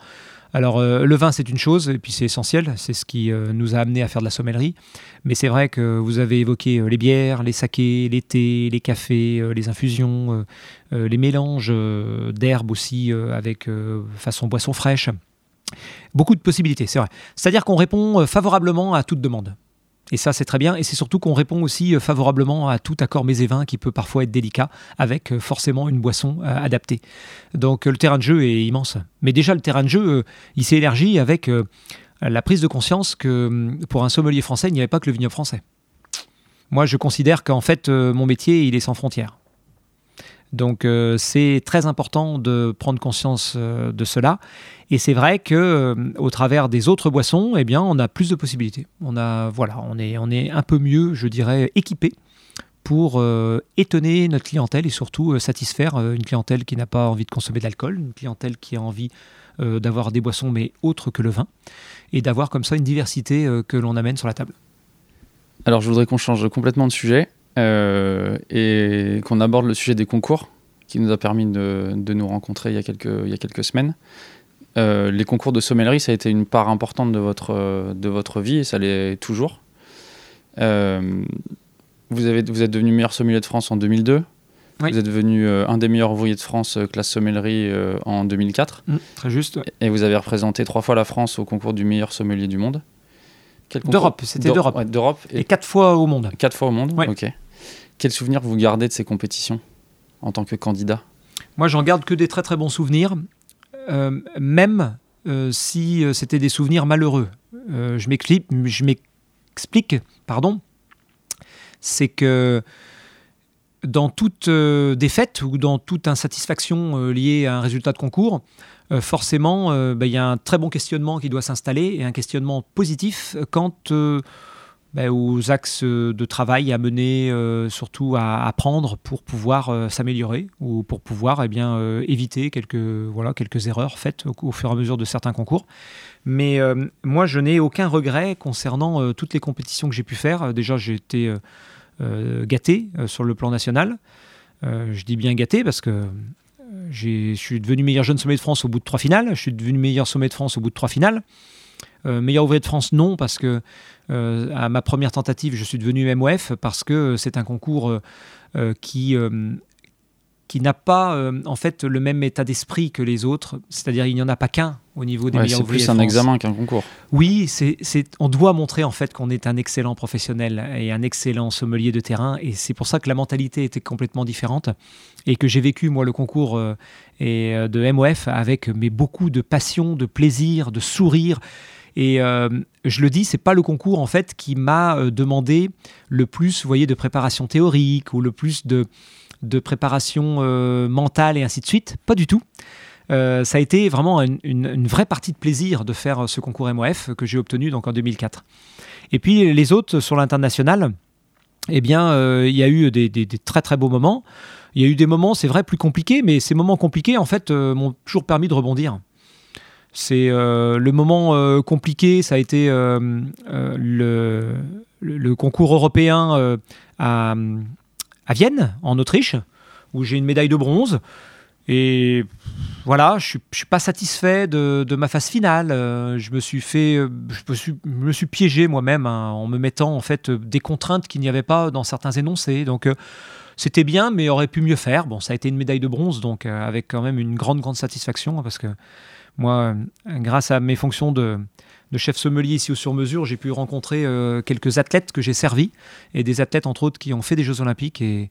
Alors, euh, le vin, c'est une chose, et puis c'est essentiel, c'est ce qui euh, nous a amené à faire de la sommellerie. Mais c'est vrai que vous avez évoqué euh, les bières, les sakés, les thés, les cafés, les infusions, les mélanges d'herbes aussi, avec façon boisson fraîche. Beaucoup de possibilités, c'est vrai. C'est-à-dire qu'on répond favorablement à toute demande. Et ça, c'est très bien. Et c'est surtout qu'on répond aussi euh, favorablement à tout accord mets et vin qui peut parfois être délicat, avec euh, forcément une boisson euh, adaptée. Donc le terrain de jeu est immense. Mais déjà, le terrain de jeu, il s'est élargi avec la prise de conscience que hum, pour un sommelier français, il n'y avait pas que le vignoble français. Moi, je considère qu'en fait, mon métier, il est sans frontières. Donc euh, c'est très important de prendre conscience euh, de cela. Et c'est vrai que euh, au travers des autres boissons, eh bien, on a plus de possibilités. On a, voilà, on est, on est un peu mieux, je dirais, équipé pour étonner notre clientèle et surtout satisfaire une clientèle qui n'a pas envie de consommer de l'alcool, une clientèle qui a envie d'avoir des boissons mais autres que le vin, et d'avoir comme ça une diversité que l'on amène sur la table. Alors, je voudrais qu'on change complètement de sujet euh, et qu'on aborde le sujet des concours qui nous a permis de, de nous rencontrer il y a quelques, il y a quelques semaines. Euh, les concours de sommellerie, ça a été une part importante de votre, de votre vie et ça l'est toujours. Euh, vous, avez, vous êtes devenu meilleur sommelier de France en 2002. Oui. Vous êtes devenu euh, un des meilleurs ouvriers de France euh, classe sommellerie euh, en 2004. très juste. Et vous avez représenté trois fois la France au concours du meilleur sommelier du monde. Quel concours D'Europe, c'était D'Eu- d'Europe. ouais, d'Europe. Et Et quatre fois au monde. quatre fois au monde Ouais. Ok. Quel souvenir vous gardez de ces compétitions en tant que candidat? Moi, j'en garde que des très très bons souvenirs, euh, même euh, si euh, c'était des souvenirs malheureux. Je m'explique, pardon. C'est que dans toute défaite ou dans toute insatisfaction liée à un résultat de concours, forcément, bah, il y a un très bon questionnement qui doit s'installer et un questionnement positif quant euh, bah, aux axes de travail à mener, euh, surtout à apprendre pour pouvoir euh, s'améliorer ou pour pouvoir eh euh, éviter quelques, erreurs faites au, au fur et à mesure de certains concours. Mais moi, je n'ai aucun regret concernant toutes les compétitions que j'ai pu faire. Déjà, j'ai été gâté sur le plan national. Je dis bien gâté parce que je suis devenu meilleur jeune sommet de France au bout de trois finales. Je suis devenu meilleur sommet de France au bout de trois finales. Meilleur ouvrier de France, non, parce que à ma première tentative, je suis devenu MOF parce que c'est un concours euh, euh, qui, euh, qui n'a pas euh, en fait le même état d'esprit que les autres. C'est-à-dire il n'y en a pas qu'un au niveau des Ouais, meilleurs C'est plus un examen qu'un concours. Oui, c'est, c'est- on doit montrer en fait qu'on est un excellent professionnel et un excellent sommelier de terrain. Et c'est pour ça que la mentalité était complètement différente et que j'ai vécu moi le concours euh, et, euh, de MOF avec mais beaucoup de passion, de plaisir, de sourire. Et euh, je le dis, c'est pas le concours en fait qui m'a euh, demandé le plus, voyez, de préparation théorique ou le plus de, préparation euh, mentale et ainsi de suite. Pas du tout. Ça a été vraiment une, vraie partie de plaisir de faire ce concours MOF que j'ai obtenu donc en 2004. Et puis les autres sur l'international, eh bien, il y a eu des, très très beaux moments. Il y a eu des moments, c'est vrai, plus compliqués, mais ces moments compliqués, en fait, m'ont toujours permis de rebondir. C'est euh, le moment euh, compliqué, ça a été euh, le, concours européen à, à Vienne, en Autriche, où j'ai une médaille de bronze. Et voilà, je je suis pas satisfait de, de ma phase finale. Je me suis fait, je me suis, piégé moi-même hein, en me mettant en fait des contraintes qu'il n'y avait pas dans certains énoncés. Donc c'était bien, mais aurait pu mieux faire. Bon, ça a été une médaille de bronze, donc avec quand même une grande grande satisfaction parce que moi, euh, grâce à mes fonctions de chef sommelier ici au sur-mesure, j'ai pu rencontrer euh, quelques athlètes que j'ai servis et des athlètes entre autres qui ont fait des Jeux Olympiques et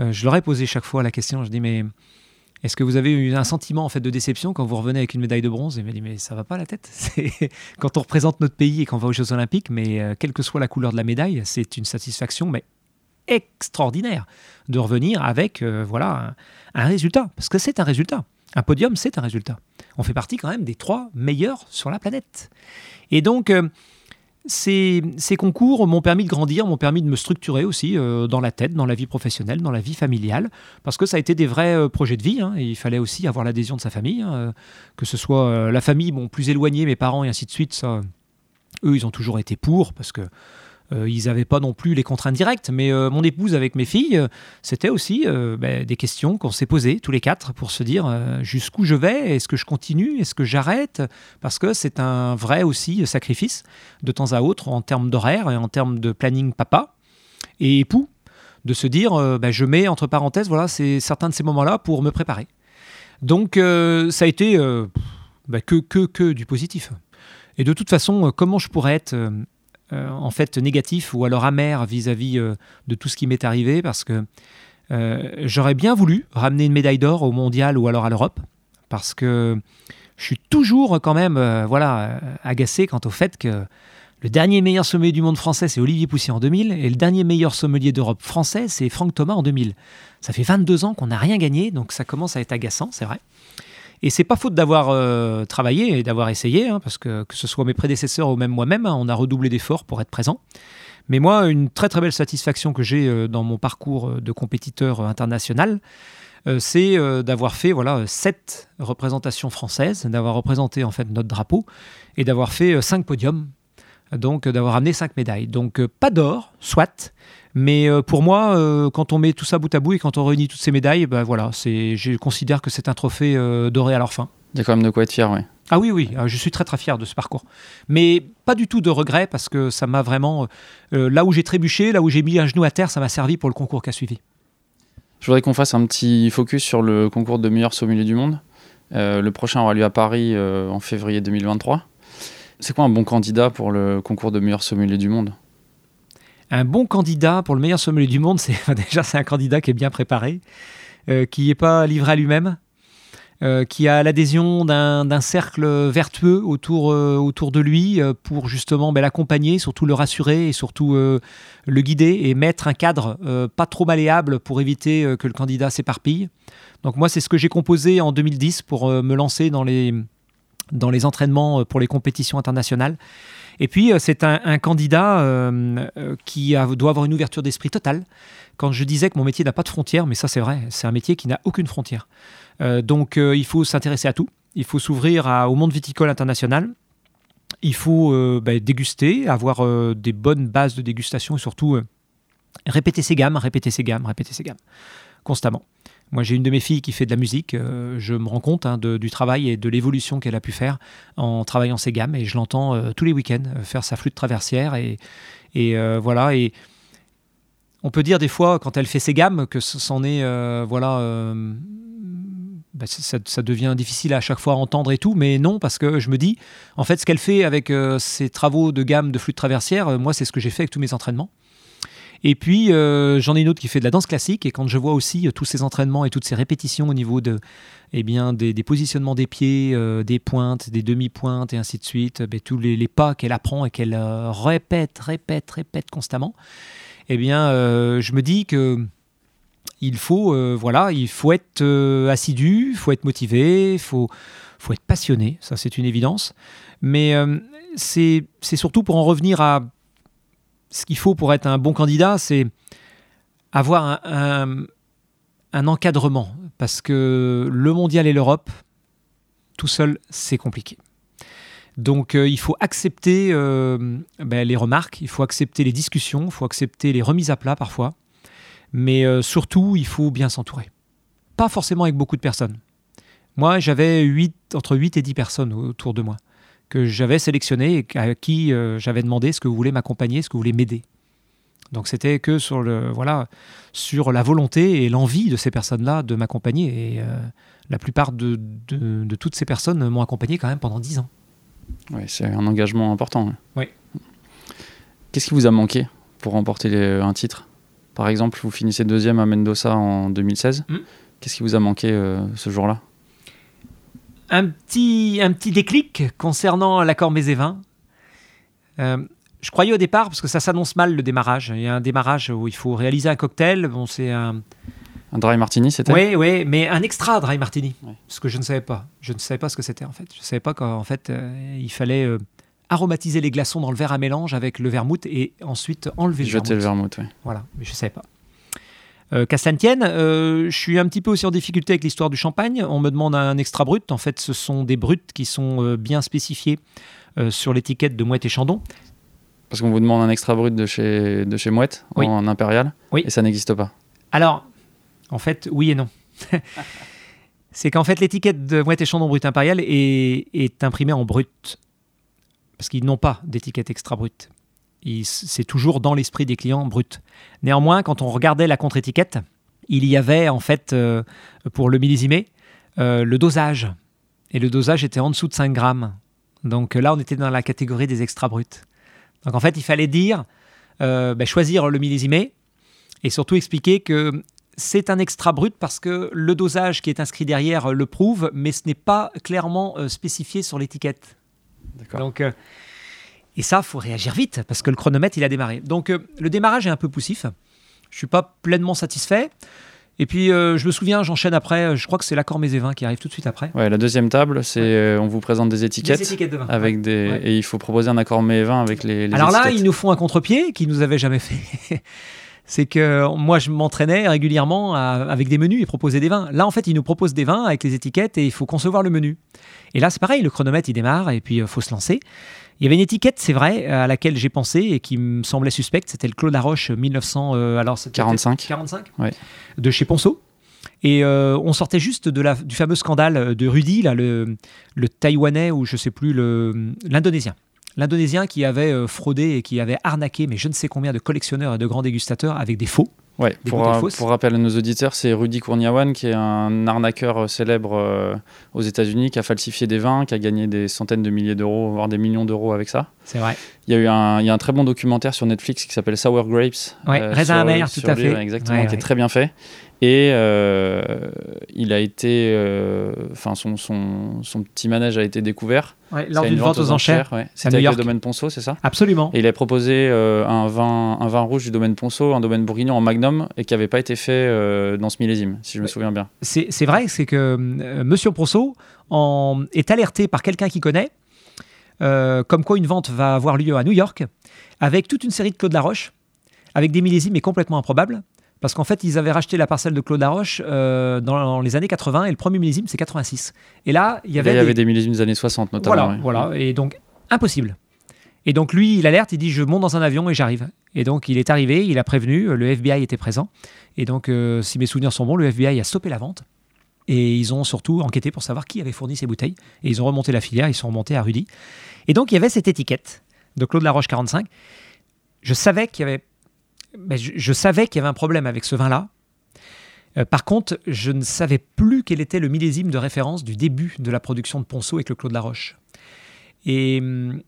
euh, je leur ai posé chaque fois la question. Je dis mais est-ce que vous avez eu un sentiment en fait de déception quand vous revenez avec une médaille de bronze? Et m'a dit mais ça va pas la tête. Quand on représente notre pays et qu'on va aux Jeux Olympiques, mais quelle que soit la couleur de la médaille, c'est une satisfaction mais extraordinaire de revenir avec voilà un résultat parce que c'est un résultat. Un podium, c'est un résultat. On fait partie quand même des trois meilleurs sur la planète. Et donc euh, ces, concours m'ont permis de grandir, m'ont permis de me structurer aussi euh, dans la tête, dans la vie professionnelle, dans la vie familiale, parce que ça a été des vrais euh, projets de vie. hein, il fallait aussi avoir l'adhésion de sa famille, hein, que ce soit la famille bon, plus éloignée, mes parents et ainsi de suite. Ça, eux, ils ont toujours été pour, parce que euh, ils n'avaient pas non plus les contraintes directes. Mais euh, mon épouse avec mes filles, euh, c'était aussi ben, des questions qu'on s'est posées tous les quatre pour se dire jusqu'où je vais, est-ce que je continue, est-ce que j'arrête, parce que c'est un vrai aussi sacrifice de temps à autre en termes d'horaire et en termes de planning papa et époux, de se dire ben, je mets entre parenthèses voilà c'est certains de ces moments-là pour me préparer. Donc ça a été ben, que, que, que du positif. Et de toute façon, comment je pourrais être euh, en fait négatif ou alors amer vis-à-vis euh, de tout ce qui m'est arrivé parce que euh, j'aurais bien voulu ramener une médaille d'or au mondial ou alors à l'Europe parce que je suis toujours quand même voilà agacé quant au fait que le dernier meilleur sommelier du monde français c'est Olivier Poussier en 2000 et le dernier meilleur sommelier d'Europe français c'est Franck Thomas en 2000. Ça fait 22 ans qu'on n'a rien gagné donc ça commence à être agaçant, c'est vrai. Et c'est pas faute d'avoir euh, travaillé et d'avoir essayé, hein, parce que que ce soit mes prédécesseurs ou même moi-même, hein, on a redoublé d'efforts pour être présent. Mais moi, une très très belle satisfaction que j'ai euh, dans mon parcours euh, de compétiteur international, c'est d'avoir fait voilà sept représentations françaises, d'avoir représenté en fait notre drapeau et d'avoir fait cinq podiums, donc d'avoir amené cinq médailles. Donc pas d'or, soit, mais euh, pour moi, euh, quand on met tout ça bout à bout et quand on réunit toutes ces médailles, ben voilà, c'est, je considère que c'est un trophée euh, doré à leur fin. Il y a quand même de quoi être fier, oui. Ah oui, oui, je suis très très fier de ce parcours. Mais pas du tout de regret parce que ça m'a vraiment... euh, là où j'ai trébuché, là où j'ai mis un genou à terre, ça m'a servi pour le concours qui a suivi. Je voudrais qu'on fasse un petit focus sur le concours de meilleur sommelier du monde. Euh, le prochain aura lieu à Paris euh, en février 2023. C'est quoi un bon candidat pour le concours de meilleur sommelier du monde? Un bon candidat pour le meilleur sommelier du monde, c'est déjà c'est un candidat qui est bien préparé, euh, qui n'est pas livré à lui-même, euh, qui a l'adhésion d'un cercle vertueux autour, euh, autour de lui pour justement ben, l'accompagner, surtout le rassurer et surtout le guider et mettre un cadre pas trop malléable pour éviter que le candidat s'éparpille. Donc moi, c'est ce que j'ai composé en 2010 pour me lancer dans les, dans les entraînements pour les compétitions internationales. Et puis, euh, c'est un, candidat euh, euh, qui doit avoir une ouverture d'esprit totale. Quand je disais que mon métier n'a pas de frontières, mais ça c'est vrai, c'est un métier qui n'a aucune frontière. Donc, il faut s'intéresser à tout. Il faut s'ouvrir au monde viticole international. Il faut ben, déguster, avoir des bonnes bases de dégustation et surtout répéter ses gammes, répéter ses gammes, répéter ses gammes, constamment. Moi, j'ai une de mes filles qui fait de la musique. euh, je me rends compte hein, du travail et de l'évolution qu'elle a pu faire en travaillant ses gammes. Et je l'entends euh, tous les week-ends euh, faire sa flûte traversière. Et, voilà. Et on peut dire des fois, quand elle fait ses gammes, que ce- c'en est. voilà. bah, ça, ça- devient difficile à chaque fois à entendre et tout, mais non, parce que je me dis, en fait, ce qu'elle fait avec ses travaux de gamme de flûte traversière, moi, c'est ce que j'ai fait avec tous mes entraînements. Et puis, euh, j'en ai une autre qui fait de la danse classique. Et quand je vois aussi euh, tous ces entraînements et toutes ces répétitions au niveau de, eh bien, des, positionnements des pieds, euh, des pointes, des demi-pointes et ainsi de suite, ben, tous les, pas qu'elle apprend et qu'elle répète, répète, répète constamment, eh bien, je me dis que il faut, voilà, il faut être assidu, il faut être motivé, il faut, faut être passionné, ça c'est une évidence. Mais c'est surtout pour en revenir à ce qu'il faut pour être un bon candidat, c'est avoir un, encadrement. Parce que le mondial et l'Europe, tout seul, c'est compliqué. Donc euh, il faut accepter euh, ben, les remarques, il faut accepter les discussions, il faut accepter les remises à plat parfois. Mais euh, surtout, il faut bien s'entourer. Pas forcément avec beaucoup de personnes. Moi, j'avais entre 8 et 10 personnes autour de moi que j'avais sélectionnées et à qui euh, j'avais demandé ce que vous voulez m'accompagner, ce que vous voulez m'aider. Donc c'était que sur, le, voilà, sur la volonté et l'envie de ces personnes-là de m'accompagner. Et euh, la plupart de, de- de toutes ces personnes m'ont accompagné quand même pendant 10 ans. Oui, c'est un engagement important. Oui. Qu'est-ce qui vous a manqué pour remporter les- un titre? Par exemple, vous finissez deuxième à Mendoza en 2016. Mm. Qu'est-ce qui vous a manqué euh, ce jour-là? Un petit, un petit déclic concernant l'accord vins. Euh, je croyais au départ, parce que ça s'annonce mal le démarrage. Il y a un démarrage où il faut réaliser un cocktail. Bon, c'est un. Un dry martini, c'était? Oui, oui, mais un extra dry martini. Ouais. Ce que je ne savais pas. Je ne savais pas ce que c'était en fait. Je ne savais pas qu'en fait, euh, il fallait euh, aromatiser les glaçons dans le verre à mélange avec le vermouth et ensuite enlever le Jeter le vermouth. vermouth, oui. Voilà, mais je ne savais pas. Euh, qu'à cela ne tienne, euh, je suis un petit peu aussi en difficulté avec l'histoire du champagne. On me demande un extra brut. En fait, ce sont des bruts qui sont euh, bien spécifiés euh, sur l'étiquette de Mouette et Chandon. Parce qu'on vous demande un extra brut de chez, de chez Mouette, Oui. en impérial, Oui. et ça n'existe pas. Alors, en fait, oui et non. C'est qu'en fait, l'étiquette de Mouette et Chandon Brut Impérial est, est imprimée en brut. Parce qu'ils n'ont pas d'étiquette extra brut. C'est toujours dans l'esprit des clients brut. Néanmoins, quand on regardait la contre-étiquette, il y avait en fait, euh, pour le millésimé, euh, le dosage. Et le dosage était en dessous de 5 grammes. Donc euh, là, on était dans la catégorie des extra bruts. Donc en fait, il fallait dire, euh, ben, choisir le millésimé et surtout expliquer que c'est un extra brut parce que le dosage qui est inscrit derrière le prouve, mais ce n'est pas clairement spécifié sur l'étiquette. D'accord. Donc, et ça, faut réagir vite parce que le chronomètre, il a démarré. Donc, euh, le démarrage est un peu poussif. Je suis pas pleinement satisfait. Et puis, euh, je me souviens, j'enchaîne après. Je crois que c'est l'accord mes vins qui arrive tout de suite après. Ouais, la deuxième table, c'est euh, on vous présente des étiquettes, Des étiquettes de vin. avec des Ouais. et il faut proposer un accord mets et vin avec les, les Alors là, étiquettes. ils nous font un contre-pied qu'ils nous avaient jamais fait. C'est que moi, je m'entraînais régulièrement à- avec des menus et proposer des vins. Là, en fait, ils nous proposent des vins avec les étiquettes et il faut concevoir le menu. Et là, c'est pareil, le chronomètre, il démarre et puis il faut se lancer. Il y avait une étiquette, c'est vrai, à laquelle j'ai pensé et qui me semblait suspecte. C'était le Claude Laroche 1900, euh, alors c'était 45. 45 Ouais. de chez Ponceau. Et euh, on sortait juste de la, du fameux scandale de Rudy, là, le, le Taïwanais ou je sais plus, l'Indonésien. L'Indonésien qui avait euh, fraudé et qui avait arnaqué, mais je ne sais combien de collectionneurs et de grands dégustateurs avec des faux. Ouais, Des pour, euh, pour rappel à nos auditeurs, c'est Rudy Kourniawan qui est un arnaqueur euh, célèbre euh, aux États-Unis, qui a falsifié des vins, qui a gagné des centaines de milliers d'euros, voire des millions d'euros avec ça. C'est vrai. Il y a eu un, il y a un très bon documentaire sur Netflix qui s'appelle Sour Grapes. Ouais, Raisin sur- amer, tout à fait. exactement, Ouais, qui est ouais. très bien fait. Et euh, il a été, euh, enfin son, son, son petit manège a été découvert. Ouais, lors d'une vente aux enchères. ouais. C'était avec le domaine Ponceau, c'est ça? Absolument. Et il a proposé euh, un, vin, un vin rouge du domaine Ponceau, un domaine bourguignon en magnum, et qui n'avait pas été fait dans ce millésime, si je me souviens bien. C'est vrai, c'est que Monsieur Ponceau en, est alerté par quelqu'un qui connaît, comme quoi une vente va avoir lieu à New York, avec toute une série de Claude Laroche, avec des millésimes mais complètement improbables. Parce qu'en fait, ils avaient racheté la parcelle de Claude Laroche euh, dans les années 80 et le premier millésime, c'est 86. Et là, il y Là, avait, il y avait des- des millésimes des années 60 notamment. Voilà, ouais. voilà. Et donc, impossible. Et donc, lui, il alerte, il dit Je monte dans un avion et j'arrive. Et donc, il est arrivé, il a prévenu, euh, le FBI était présent. Et donc, euh, si mes souvenirs sont bons, le FBI a stoppé la vente. Et ils ont surtout enquêté pour savoir qui avait fourni ces bouteilles. Et ils ont remonté la filière, ils sont remontés à Rudy. Et donc, il y avait cette étiquette de Claude Laroche 45. Je savais qu'il y avait, ben, je, je savais qu'il y avait un problème avec ce vin-là. Euh, par contre, je ne savais plus quel était le millésime de référence du début de la production de Ponceau avec le Claude Laroche. Et hum,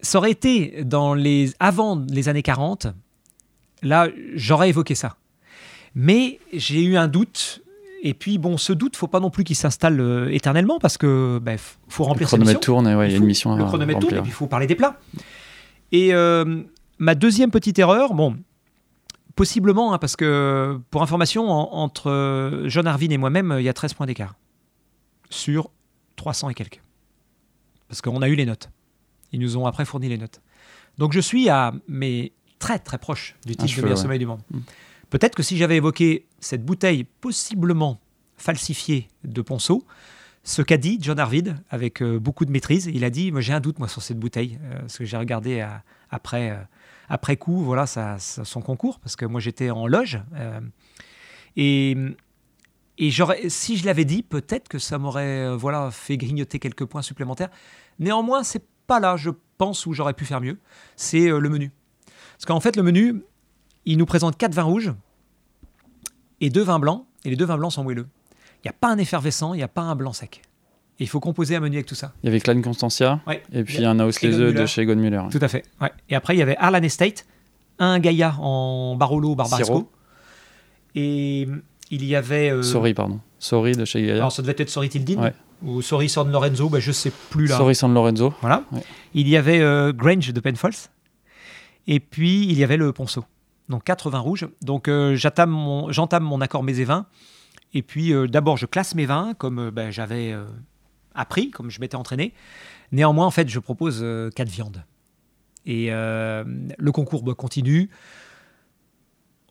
ça aurait été dans les, avant les années 40, là, j'aurais évoqué ça. Mais j'ai eu un doute. Et puis, bon, ce doute, faut pas non plus qu'il s'installe euh, éternellement parce que ben, faut Le remplir ses chronomètre missions. tourne, et ouais, il y a une mission à Le chronomètre tourne et puis il faut parler des plats. Et euh, ma deuxième petite erreur, bon, possiblement, hein, parce que pour information, en- entre euh, John Arvin et moi-même, euh, il y a 13 points d'écart sur 300 et quelques. Parce qu'on a eu les notes. Ils nous ont après fourni les notes. Donc je suis à, mais très très proche du titre de meilleur ouais. sommeil du monde. Mm. Peut-être que si j'avais évoqué cette bouteille possiblement falsifiée de Ponceau, ce qu'a dit John Arvid avec euh, beaucoup de maîtrise, il a dit j'ai un doute moi sur cette bouteille euh, parce que j'ai regardé à- après euh, après coup voilà sa- son concours parce que moi j'étais en loge euh, et si je l'avais dit peut-être que ça m'aurait euh, voilà fait grignoter quelques points supplémentaires. Néanmoins c'est pas là je pense où j'aurais pu faire mieux, c'est euh, le menu. Parce qu'en fait le menu il nous présente quatre vins rouges et deux vins blancs et les deux vins blancs sont moelleux. Il n'y a pas un effervescent, il n'y a pas un blanc sec. Et il faut composer un menu avec tout ça. Il y avait Clan Constantia, Ouais. et puis un House Les de chez Egon Müller. Tout à fait. ouais. Et après, il y avait Arlan Estate, un Gaïa en Barolo Barbaresco. Et il y avait. euh, Sorry, pardon. Sorry de chez Gaia. Alors, ça devait être Sorry Tildin Ouais. ou Sorry San Lorenzo, ben, je sais plus là. Sorry San Lorenzo. Voilà. Il y avait euh, Grange de Penfolds. Et puis, il y avait le Ponceau. Donc, quatre vins rouges. Donc, euh, j'entame mon, accord mets et vins. Et puis, d'abord, je classe mes vins comme ben, j'avais appris, comme je m'étais entraîné. Néanmoins, en fait, je propose euh, quatre viandes. Et euh, le concours bah, continue.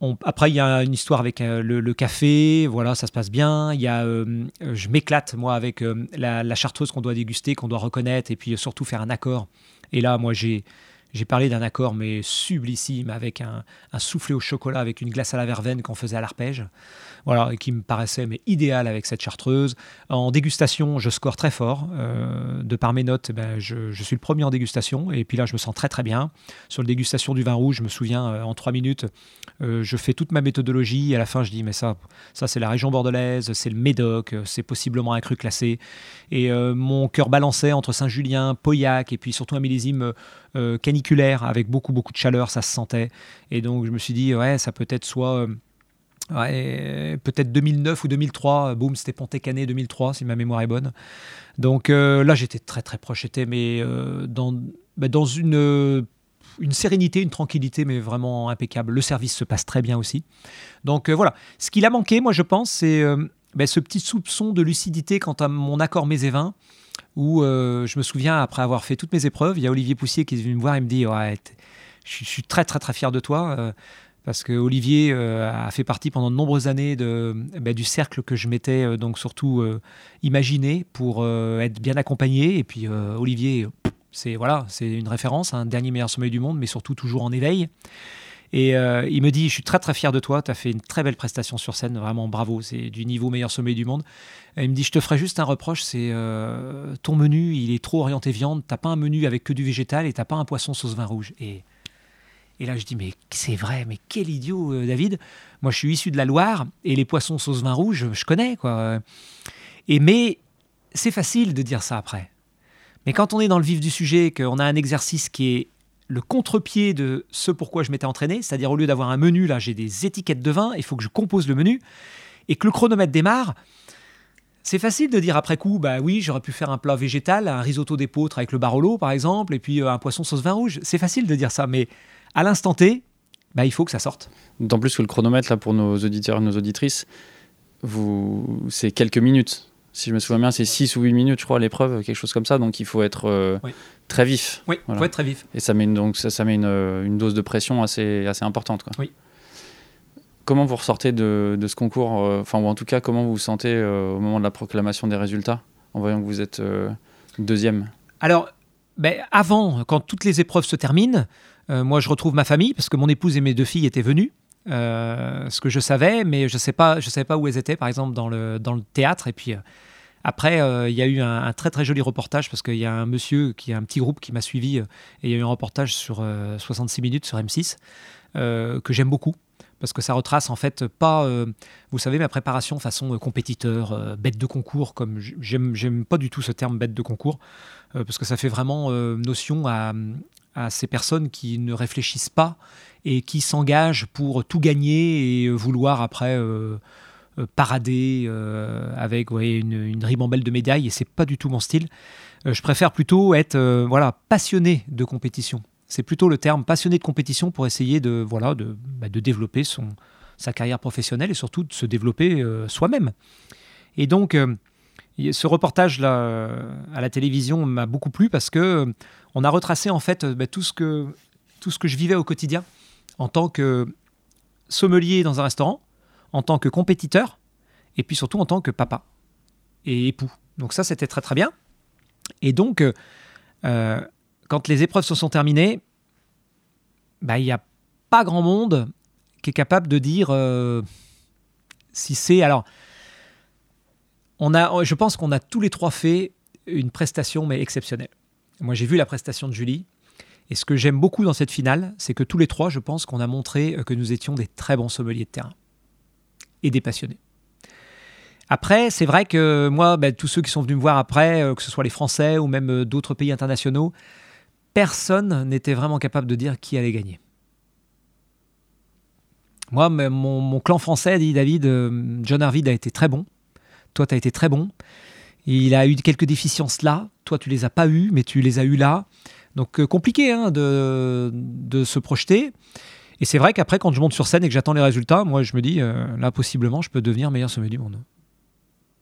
On- après, il y a une histoire avec euh, le, café, voilà, ça se passe bien. Il y a, je m'éclate moi avec la, chartreuse qu'on doit déguster, qu'on doit reconnaître, et puis surtout faire un accord. Et là, moi, j'ai j'ai parlé d'un accord mais sublissime avec un, un soufflé au chocolat avec une glace à la verveine qu'on faisait à l'arpège. Voilà, qui me paraissait mais idéal avec cette chartreuse. En dégustation, je score très fort. Euh, de par mes notes, ben, je, suis le premier en dégustation. Et puis là, je me sens très très bien. Sur la dégustation du vin rouge, je me souviens, euh, en trois minutes, euh, je fais toute ma méthodologie. Et à la fin, je dis, mais ça, ça c'est la région bordelaise, c'est le Médoc, c'est possiblement un cru classé. Et mon cœur balançait entre Saint-Julien, Pauillac, et puis surtout un millésime caniculaire avec beaucoup beaucoup de chaleur, ça se sentait. Et donc je me suis dit, ouais, ça peut être soit... euh, Ouais, peut-être 2009 ou 2003, euh, boum, c'était Pontet-Canet 2003, si ma mémoire est bonne. Donc euh, là, j'étais très très proche, j'étais mais euh, dans, bah, dans une, euh, une sérénité, une tranquillité, mais vraiment impeccable. Le service se passe très bien aussi. Donc euh, voilà, ce qu'il a manqué, moi je pense, c'est euh, bah, ce petit soupçon de lucidité quant à mon accord vins, où euh, je me souviens, après avoir fait toutes mes épreuves, il y a Olivier Poussier qui est venu me voir et me dit, ouais, je suis très très très fier de toi. Parce que Olivier euh, a fait partie pendant de nombreuses années de, bah, du cercle que je m'étais euh, donc surtout euh, imaginé pour être bien accompagné. Et puis Olivier, c'est voilà, c'est une référence, un dernier meilleur sommeil du monde, mais surtout toujours en éveil. Et il me dit, je suis très très fier de toi, tu as fait une très belle prestation sur scène, vraiment bravo, c'est du niveau meilleur sommeil du monde. Et il me dit, je te ferai juste un reproche, c'est ton menu, il est trop orienté viande, t'as pas un menu avec que du végétal et t'as pas un poisson sauce vin rouge. Et et là, je dis, mais c'est vrai, mais quel idiot, euh, David. Moi, je suis issu de la Loire et les poissons sauce vin rouge, je connais, quoi. Et mais c'est facile de dire ça après. Mais quand on est dans le vif du sujet, qu'on a un exercice qui est le contre-pied de ce pourquoi je m'étais entraîné, c'est-à-dire au lieu d'avoir un menu, là, j'ai des étiquettes de vin, il faut que je compose le menu, et que le chronomètre démarre, c'est facile de dire après coup, bah oui, j'aurais pu faire un plat végétal, un risotto d'épeautre avec le barolo, par exemple, et puis euh, un poisson sauce vin rouge. C'est facile de dire ça, mais à l'instant T, bah, il faut que ça sorte. D'autant plus que le chronomètre, là, pour nos auditeurs et nos auditrices, vous... c'est quelques minutes. Si je me souviens bien, c'est 6 ou 8 minutes, je crois, l'épreuve, quelque chose comme ça. Donc il faut être euh, Oui. très vif. Oui, Voilà. faut être très vif. Et ça met une, donc ça, ça met une, euh, une dose de pression assez, assez importante. Quoi. Oui. Comment vous ressortez de, de ce concours euh, Enfin, ou en tout cas, comment vous vous sentez euh, au moment de la proclamation des résultats, en voyant que vous êtes deuxième? Alors, ben, avant, quand toutes les épreuves se terminent, euh, moi je retrouve ma famille parce que mon épouse et mes deux filles étaient venues. Euh, ce que je savais, mais je sais pas, savais pas où elles étaient, par exemple dans le dans le théâtre. Et puis euh, après, il y a eu un, un très très joli reportage parce qu'il y a un monsieur qui a un petit groupe qui m'a suivi et il y a eu un reportage sur euh, 66 minutes sur M6 euh, que j'aime beaucoup parce que ça retrace en fait pas, euh, vous savez, ma préparation façon euh, compétiteur, euh, bête de concours, comme j'aime, pas du tout ce terme bête de concours, parce que ça fait vraiment notion à, ces personnes qui ne réfléchissent pas et qui s'engagent pour tout gagner et vouloir après parader avec une, une ribambelle de médailles, et c'est pas du tout mon style. Je préfère plutôt être voilà, passionné de compétition. C'est plutôt le terme passionné de compétition pour essayer de, voilà, de, bah, de développer son, sa carrière professionnelle et surtout de se développer euh, soi-même. Et donc, euh, ce reportage-là euh, à la télévision m'a beaucoup plu parce que euh, on a retracé en fait bah, tout, ce que, tout ce que je vivais au quotidien en tant que sommelier dans un restaurant, en tant que compétiteur et puis surtout en tant que papa et époux. Donc ça, c'était très très bien. Et donc, quand les épreuves se sont terminées, bah, il n'y a pas grand monde qui est capable de dire euh, si c'est... Alors, on a, je pense qu'on a tous les trois fait une prestation, mais exceptionnelle. Moi, j'ai vu la prestation de Julie. Et ce que j'aime beaucoup dans cette finale, c'est que tous les trois, je pense qu'on a montré euh, que nous étions des très bons sommeliers de terrain et des passionnés. Après, c'est vrai que moi, ben, tous ceux qui sont venus me voir après, euh, que ce soit les Français ou même d'autres pays internationaux, personne n'était vraiment capable de dire qui allait gagner. Moi, mon, clan français dit David, euh, John Arvid a été très bon. Toi, tu as été très bon. Il a eu quelques déficiences là. Toi, tu les as pas eues, mais tu les as eues là. Donc, euh, compliqué hein, de, se projeter. Et c'est vrai qu'après, quand je monte sur scène et que j'attends les résultats, moi, je me dis, euh, là, possiblement, je peux devenir meilleur sommet du monde.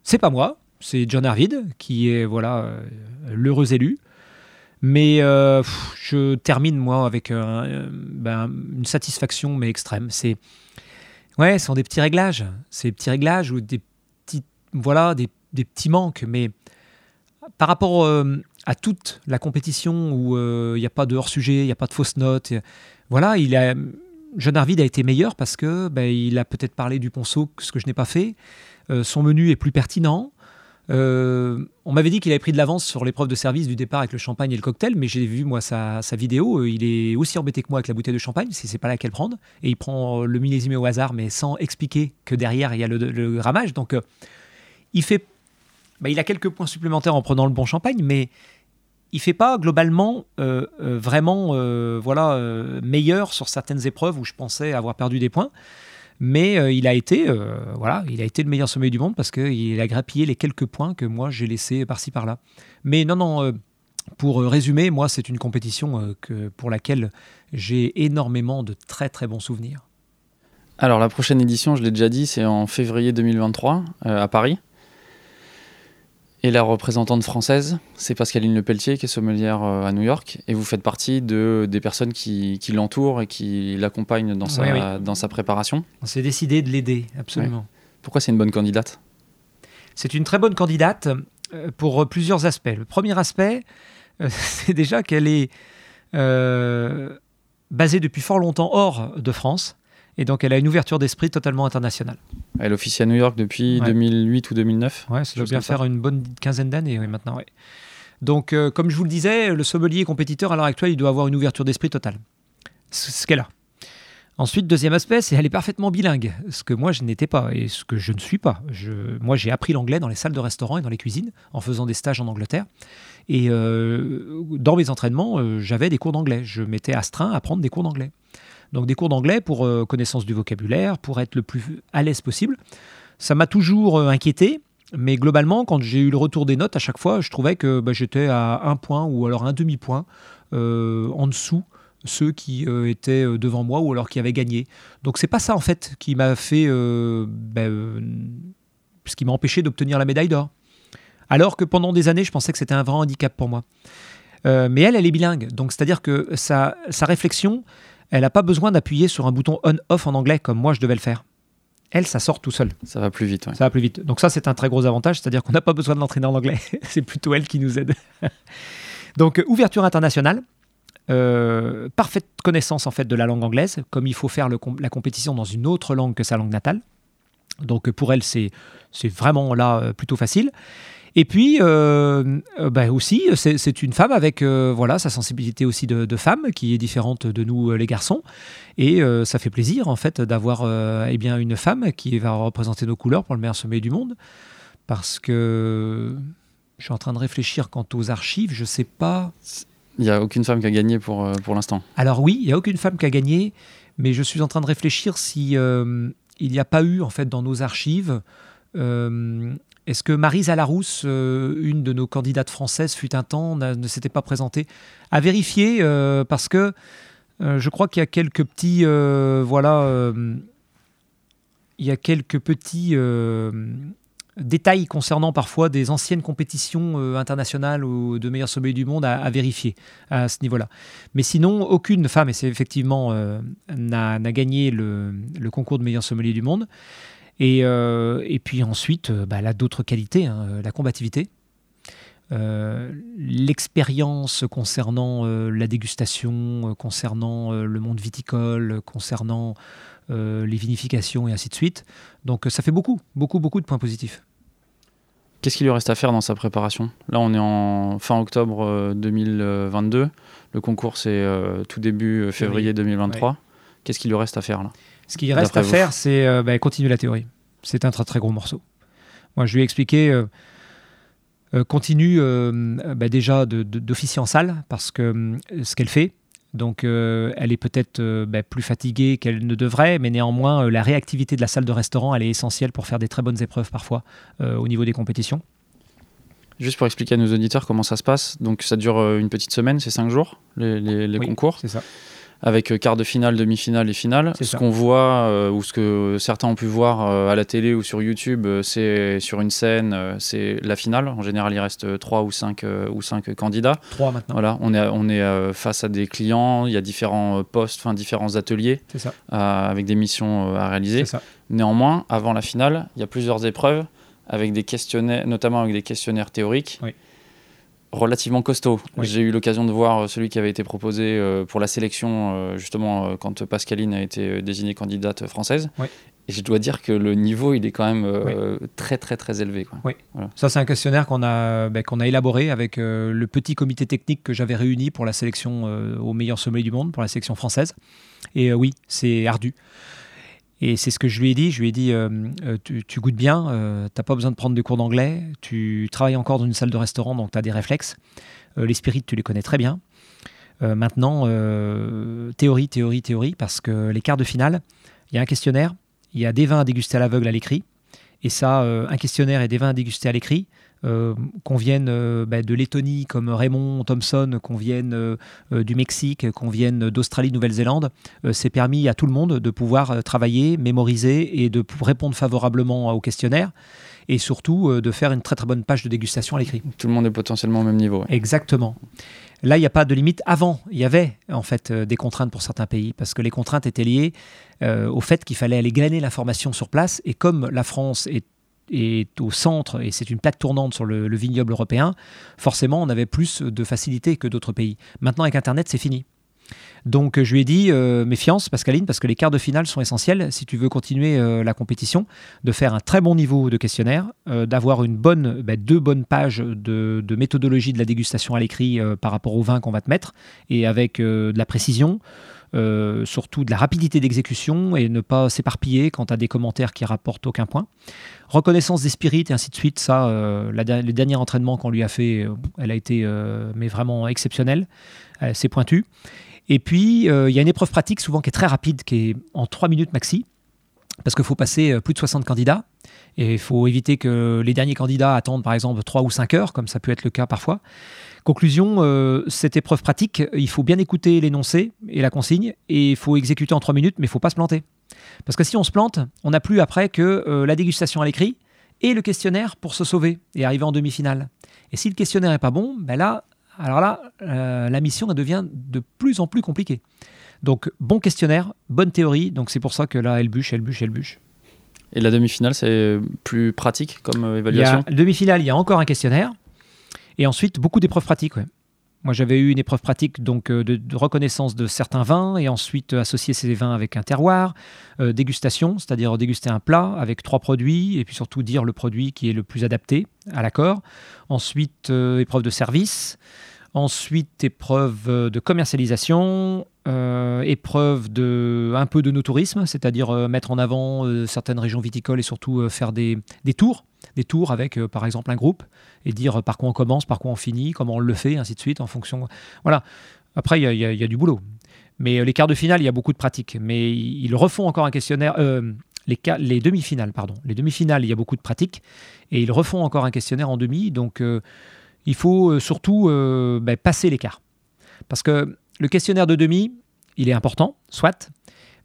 C'est pas moi, c'est John Arvid qui est voilà l'heureux élu. Mais je termine moi avec ben, une satisfaction mais extrême. C'est ouais, ce sont des petits réglages, ces petits réglages ou des petits voilà des, des petits manques, mais par rapport à toute la compétition où il n'y a pas de hors sujet, il n'y a pas de fausses notes, voilà, il a John Arvid a été meilleur parce que ben, il a peut-être parlé du ponceau, ce que je n'ai pas fait. Euh, son menu est plus pertinent. Euh, on m'avait dit qu'il avait pris de l'avance sur l'épreuve de service du départ avec le champagne et le cocktail, mais j'ai vu moi sa, vidéo. Euh, il est aussi embêté que moi avec la bouteille de champagne, si c'est pas laquelle prendre. Et il prend le millésime au hasard, mais sans expliquer que derrière il y a le, le ramage. Donc il fait, ben, il a quelques points supplémentaires en prenant le bon champagne, mais il fait pas globalement euh, euh, vraiment euh, voilà meilleur sur certaines épreuves où je pensais avoir perdu des points. Mais il a été voilà, il a été le meilleur sommet du monde parce qu'il a grappillé les quelques points que moi j'ai laissés par-ci par-là. Mais non non. pour résumer, moi, c'est une compétition pour laquelle j'ai énormément de très très bons souvenirs. Alors la prochaine édition, je l'ai déjà dit, c'est en février 2023 à Paris. Et la représentante française, c'est Pascaline Lepelletier, qui est sommelière euh, à New York. Et vous faites partie de, des personnes qui, l'entourent et qui l'accompagnent dans, sa, dans sa préparation. On s'est décidé de l'aider, absolument. Pourquoi c'est une bonne candidate? C'est une très bonne candidate euh, pour plusieurs aspects. Le premier aspect, euh, c'est déjà qu'elle est basée depuis fort longtemps hors de France. Et donc, elle a une ouverture d'esprit totalement internationale. Elle officie à New York depuis 2008 ou 2009 Ouais, ça doit bien faire une bonne quinzaine d'années oui, maintenant. Ouais. Donc, euh, comme je vous le disais, le sommelier compétiteur à l'heure actuelle, il doit avoir une ouverture d'esprit totale. C'est ce qu'elle a. Ensuite, deuxième aspect, c'est qu'elle est parfaitement bilingue, ce que moi je n'étais pas et ce que je ne suis pas. Je, moi, j'ai appris l'anglais dans les salles de restaurant et dans les cuisines en faisant des stages en Angleterre. Et euh, dans mes entraînements, euh, j'avais des cours d'anglais. Je m'étais astreint à prendre des cours d'anglais. Donc des cours d'anglais pour euh, connaissance du vocabulaire, pour être le plus à l'aise possible. Ça m'a toujours euh, inquiété, mais globalement, quand j'ai eu le retour des notes, à chaque fois, je trouvais que bah, j'étais à un point ou alors un demi-point euh, en dessous ceux qui étaient devant moi ou alors qui avaient gagné. Donc c'est pas ça en fait qui m'a fait, bah, ce qui m'a empêché d'obtenir la médaille d'or. Alors que pendant des années, je pensais que c'était un vrai handicap pour moi. mais elle, elle est bilingue, donc c'est-à-dire que sa, sa réflexion, elle n'a pas besoin d'appuyer sur un bouton on-off en anglais comme moi je devais le faire. Elle, ça sort tout seul. Ça va plus vite. Ça va plus vite. Donc ça, c'est un très gros avantage, c'est-à-dire qu'on n'a pas besoin de l'entraîner en anglais. c'est plutôt elle qui nous aide. Donc euh, ouverture internationale, euh, parfaite connaissance en fait de la langue anglaise, comme il faut faire la compétition dans une autre langue que sa langue natale. Donc pour elle, c'est vraiment là euh, plutôt facile. Et puis euh, euh, bah aussi, c'est une femme avec euh, voilà sa sensibilité aussi de, femme qui est différente de nous les garçons. Et ça fait plaisir en fait d'avoir eh bien une femme qui va représenter nos couleurs pour le meilleur sommet du monde. Parce que je suis en train de réfléchir quant aux archives, je sais pas. Il n'y a aucune femme qui a gagné pour, pour l'instant. Alors oui, il n'y a aucune femme qui a gagné, mais je suis en train de réfléchir si il n'y a pas eu en fait dans nos archives est-ce que Marie Zalarousse, euh, une de nos candidates françaises, fut un temps, ne s'était pas présentée À vérifier, euh, parce que euh, je crois qu'il y a quelques petits. voilà. il y a quelques petits détails concernant parfois des anciennes compétitions internationales ou de meilleurs sommets du monde à, vérifier à ce niveau-là. Mais sinon, aucune femme, et c'est effectivement, n'a gagné le, concours de meilleurs sommeliers du monde. Et, euh, et puis ensuite, euh, bah, elle a d'autres qualités, hein, euh, la combativité, l'expérience concernant la dégustation, concernant le monde viticole, concernant les vinifications et ainsi de suite. Donc ça fait beaucoup, beaucoup, beaucoup de points positifs. Qu'est-ce qu'il lui reste à faire dans sa préparation? Là, on est en fin octobre 2022. Le concours, c'est tout début février 2023. Qu'est-ce qu'il lui reste à faire là? Ce qu'il reste à faire, c'est euh, bah, continuer la théorie. C'est un très très gros morceau. Moi, je lui ai expliqué, euh, euh, continue bah, déjà d'officier en salle, parce que ce qu'elle fait, donc elle est peut-être bah, plus fatiguée qu'elle ne devrait, mais néanmoins, la réactivité de la salle de restaurant, elle est essentielle pour faire des très bonnes épreuves parfois au niveau des compétitions. Juste pour expliquer à nos auditeurs comment ça se passe, donc ça dure une petite semaine, c'est cinq jours, les, les, les concours. C'est ça. Avec euh, quart de finale, demi-finale et finale. Ce qu'on voit, euh, ou ce que certains ont pu voir euh, à la télé ou sur YouTube, euh, c'est sur une scène, c'est la finale. En général, il reste 3 ou 5 ou cinq candidats. Trois maintenant. Voilà, on est, on est face à des clients, il y a différents postes, enfin différents ateliers ça. avec des missions à réaliser. Ça. Néanmoins, avant la finale, il y a plusieurs épreuves avec des questionnaires, notamment avec des questionnaires théoriques. Oui. Relativement costauds. Oui. J'ai eu l'occasion de voir euh, celui qui avait été proposé euh, pour la sélection, euh, justement, quand Pascaline a été désignée candidate française. Oui. Et je dois dire que le niveau, il est quand même euh, très, très, très élevé. Quoi. Ça, c'est un questionnaire qu'on a, ben, qu'on a élaboré avec euh, le petit comité technique que j'avais réuni pour la sélection euh, au meilleur sommet du monde, pour la sélection française. Et oui, c'est ardu. Et c'est ce que je lui ai dit. Je lui ai dit euh, euh, tu, goûtes bien, euh, t'as pas besoin de prendre des cours d'anglais, tu travailles encore dans une salle de restaurant, donc tu as des réflexes. Euh, les spirites, tu les connais très bien. Maintenant, théorie, théorie, théorie, parce que les quarts de finale, il y a un questionnaire, il y a des vins à déguster à l'aveugle à l'écrit. Et ça, un questionnaire et des vins à déguster à l'écrit, euh, qu'on vienne euh, bah, de Lettonie comme Raymond Thompson, qu'on vienne euh, euh, du Mexique, qu'on vienne d'Australie, Nouvelle-Zélande, c'est permis à tout le monde de pouvoir travailler, mémoriser et de répondre favorablement au questionnaire et surtout de faire une très très bonne page de dégustation à l'écrit. Tout le monde est potentiellement au même niveau. ouais. Exactement. Là, il n'y a pas de limite. Avant, il y avait en fait des contraintes pour certains pays parce que les contraintes étaient liées euh, au fait qu'il fallait aller glaner l'information sur place. Et comme la France est, est au centre et c'est une plaque tournante sur le, le vignoble européen, forcément, on avait plus de facilité que d'autres pays. Maintenant, avec Internet, c'est fini. Donc, je lui ai dit, euh, méfiance, Pascaline, parce que les quarts de finale sont essentiels si tu veux continuer euh, la compétition, de faire un très bon niveau de questionnaire, euh, d'avoir une bonne, bah, deux bonnes pages de, de méthodologie de la dégustation à l'écrit par rapport au vin qu'on va te mettre, et avec de la précision, euh, surtout de la rapidité d'exécution, et ne pas s'éparpiller quand as des commentaires qui rapportent aucun point. Reconnaissance des spirites et ainsi de suite, ça, euh, la, der- le dernier entraînement qu'on lui a fait, euh, elle a été euh, mais vraiment exceptionnelle, c'est pointu. Et puis, il y a une épreuve pratique souvent qui est très rapide, qui est en 3 minutes maxi, parce qu'il faut passer plus de 60 candidats. Et il faut éviter que les derniers candidats attendent par exemple 3 ou 5 heures, comme ça peut être le cas parfois. Conclusion, euh, cette épreuve pratique, il faut bien écouter l'énoncé et la consigne, et il faut exécuter en 3 minutes, mais il ne faut pas se planter. Parce que si on se plante, on n'a plus après que euh, la dégustation à l'écrit et le questionnaire pour se sauver et arriver en demi-finale. Et si le questionnaire n'est pas bon, ben là, alors là, euh, la mission elle devient de plus en plus compliquée. Donc, bon questionnaire, bonne théorie. Donc, c'est pour ça que là, elle bûche, elle bûche, elle bûche. Et la demi-finale, c'est plus pratique comme évaluation? demi-finale, il y a encore un questionnaire. Et ensuite, beaucoup d'épreuves pratiques. Moi, j'avais eu une épreuve pratique donc euh, de, reconnaissance de certains vins et ensuite euh, associer ces vins avec un terroir, euh, dégustation, c'est-à-dire déguster un plat avec trois produits et puis surtout dire le produit qui est le plus adapté à l'accord. Ensuite, épreuve de service. Ensuite, épreuve de commercialisation, épreuve de un peu de no-tourisme, c'est-à-dire euh, mettre en avant certaines régions viticoles et surtout faire des, des tours, des tours avec euh, par exemple un groupe et dire par quoi on commence, par quoi on finit, comment on le fait, ainsi de suite, en fonction. Voilà. Après, il y, a- du boulot. Mais euh, les quarts de finale, il y a beaucoup de pratiques. Mais ils refont encore un questionnaire. euh, les, les demi-finales, pardon. Les demi-finales, il y a beaucoup de pratiques. Et ils refont encore un questionnaire en demi. Donc, il faut surtout ben, passer l'écart. Parce que le questionnaire de demi, il est important, soit.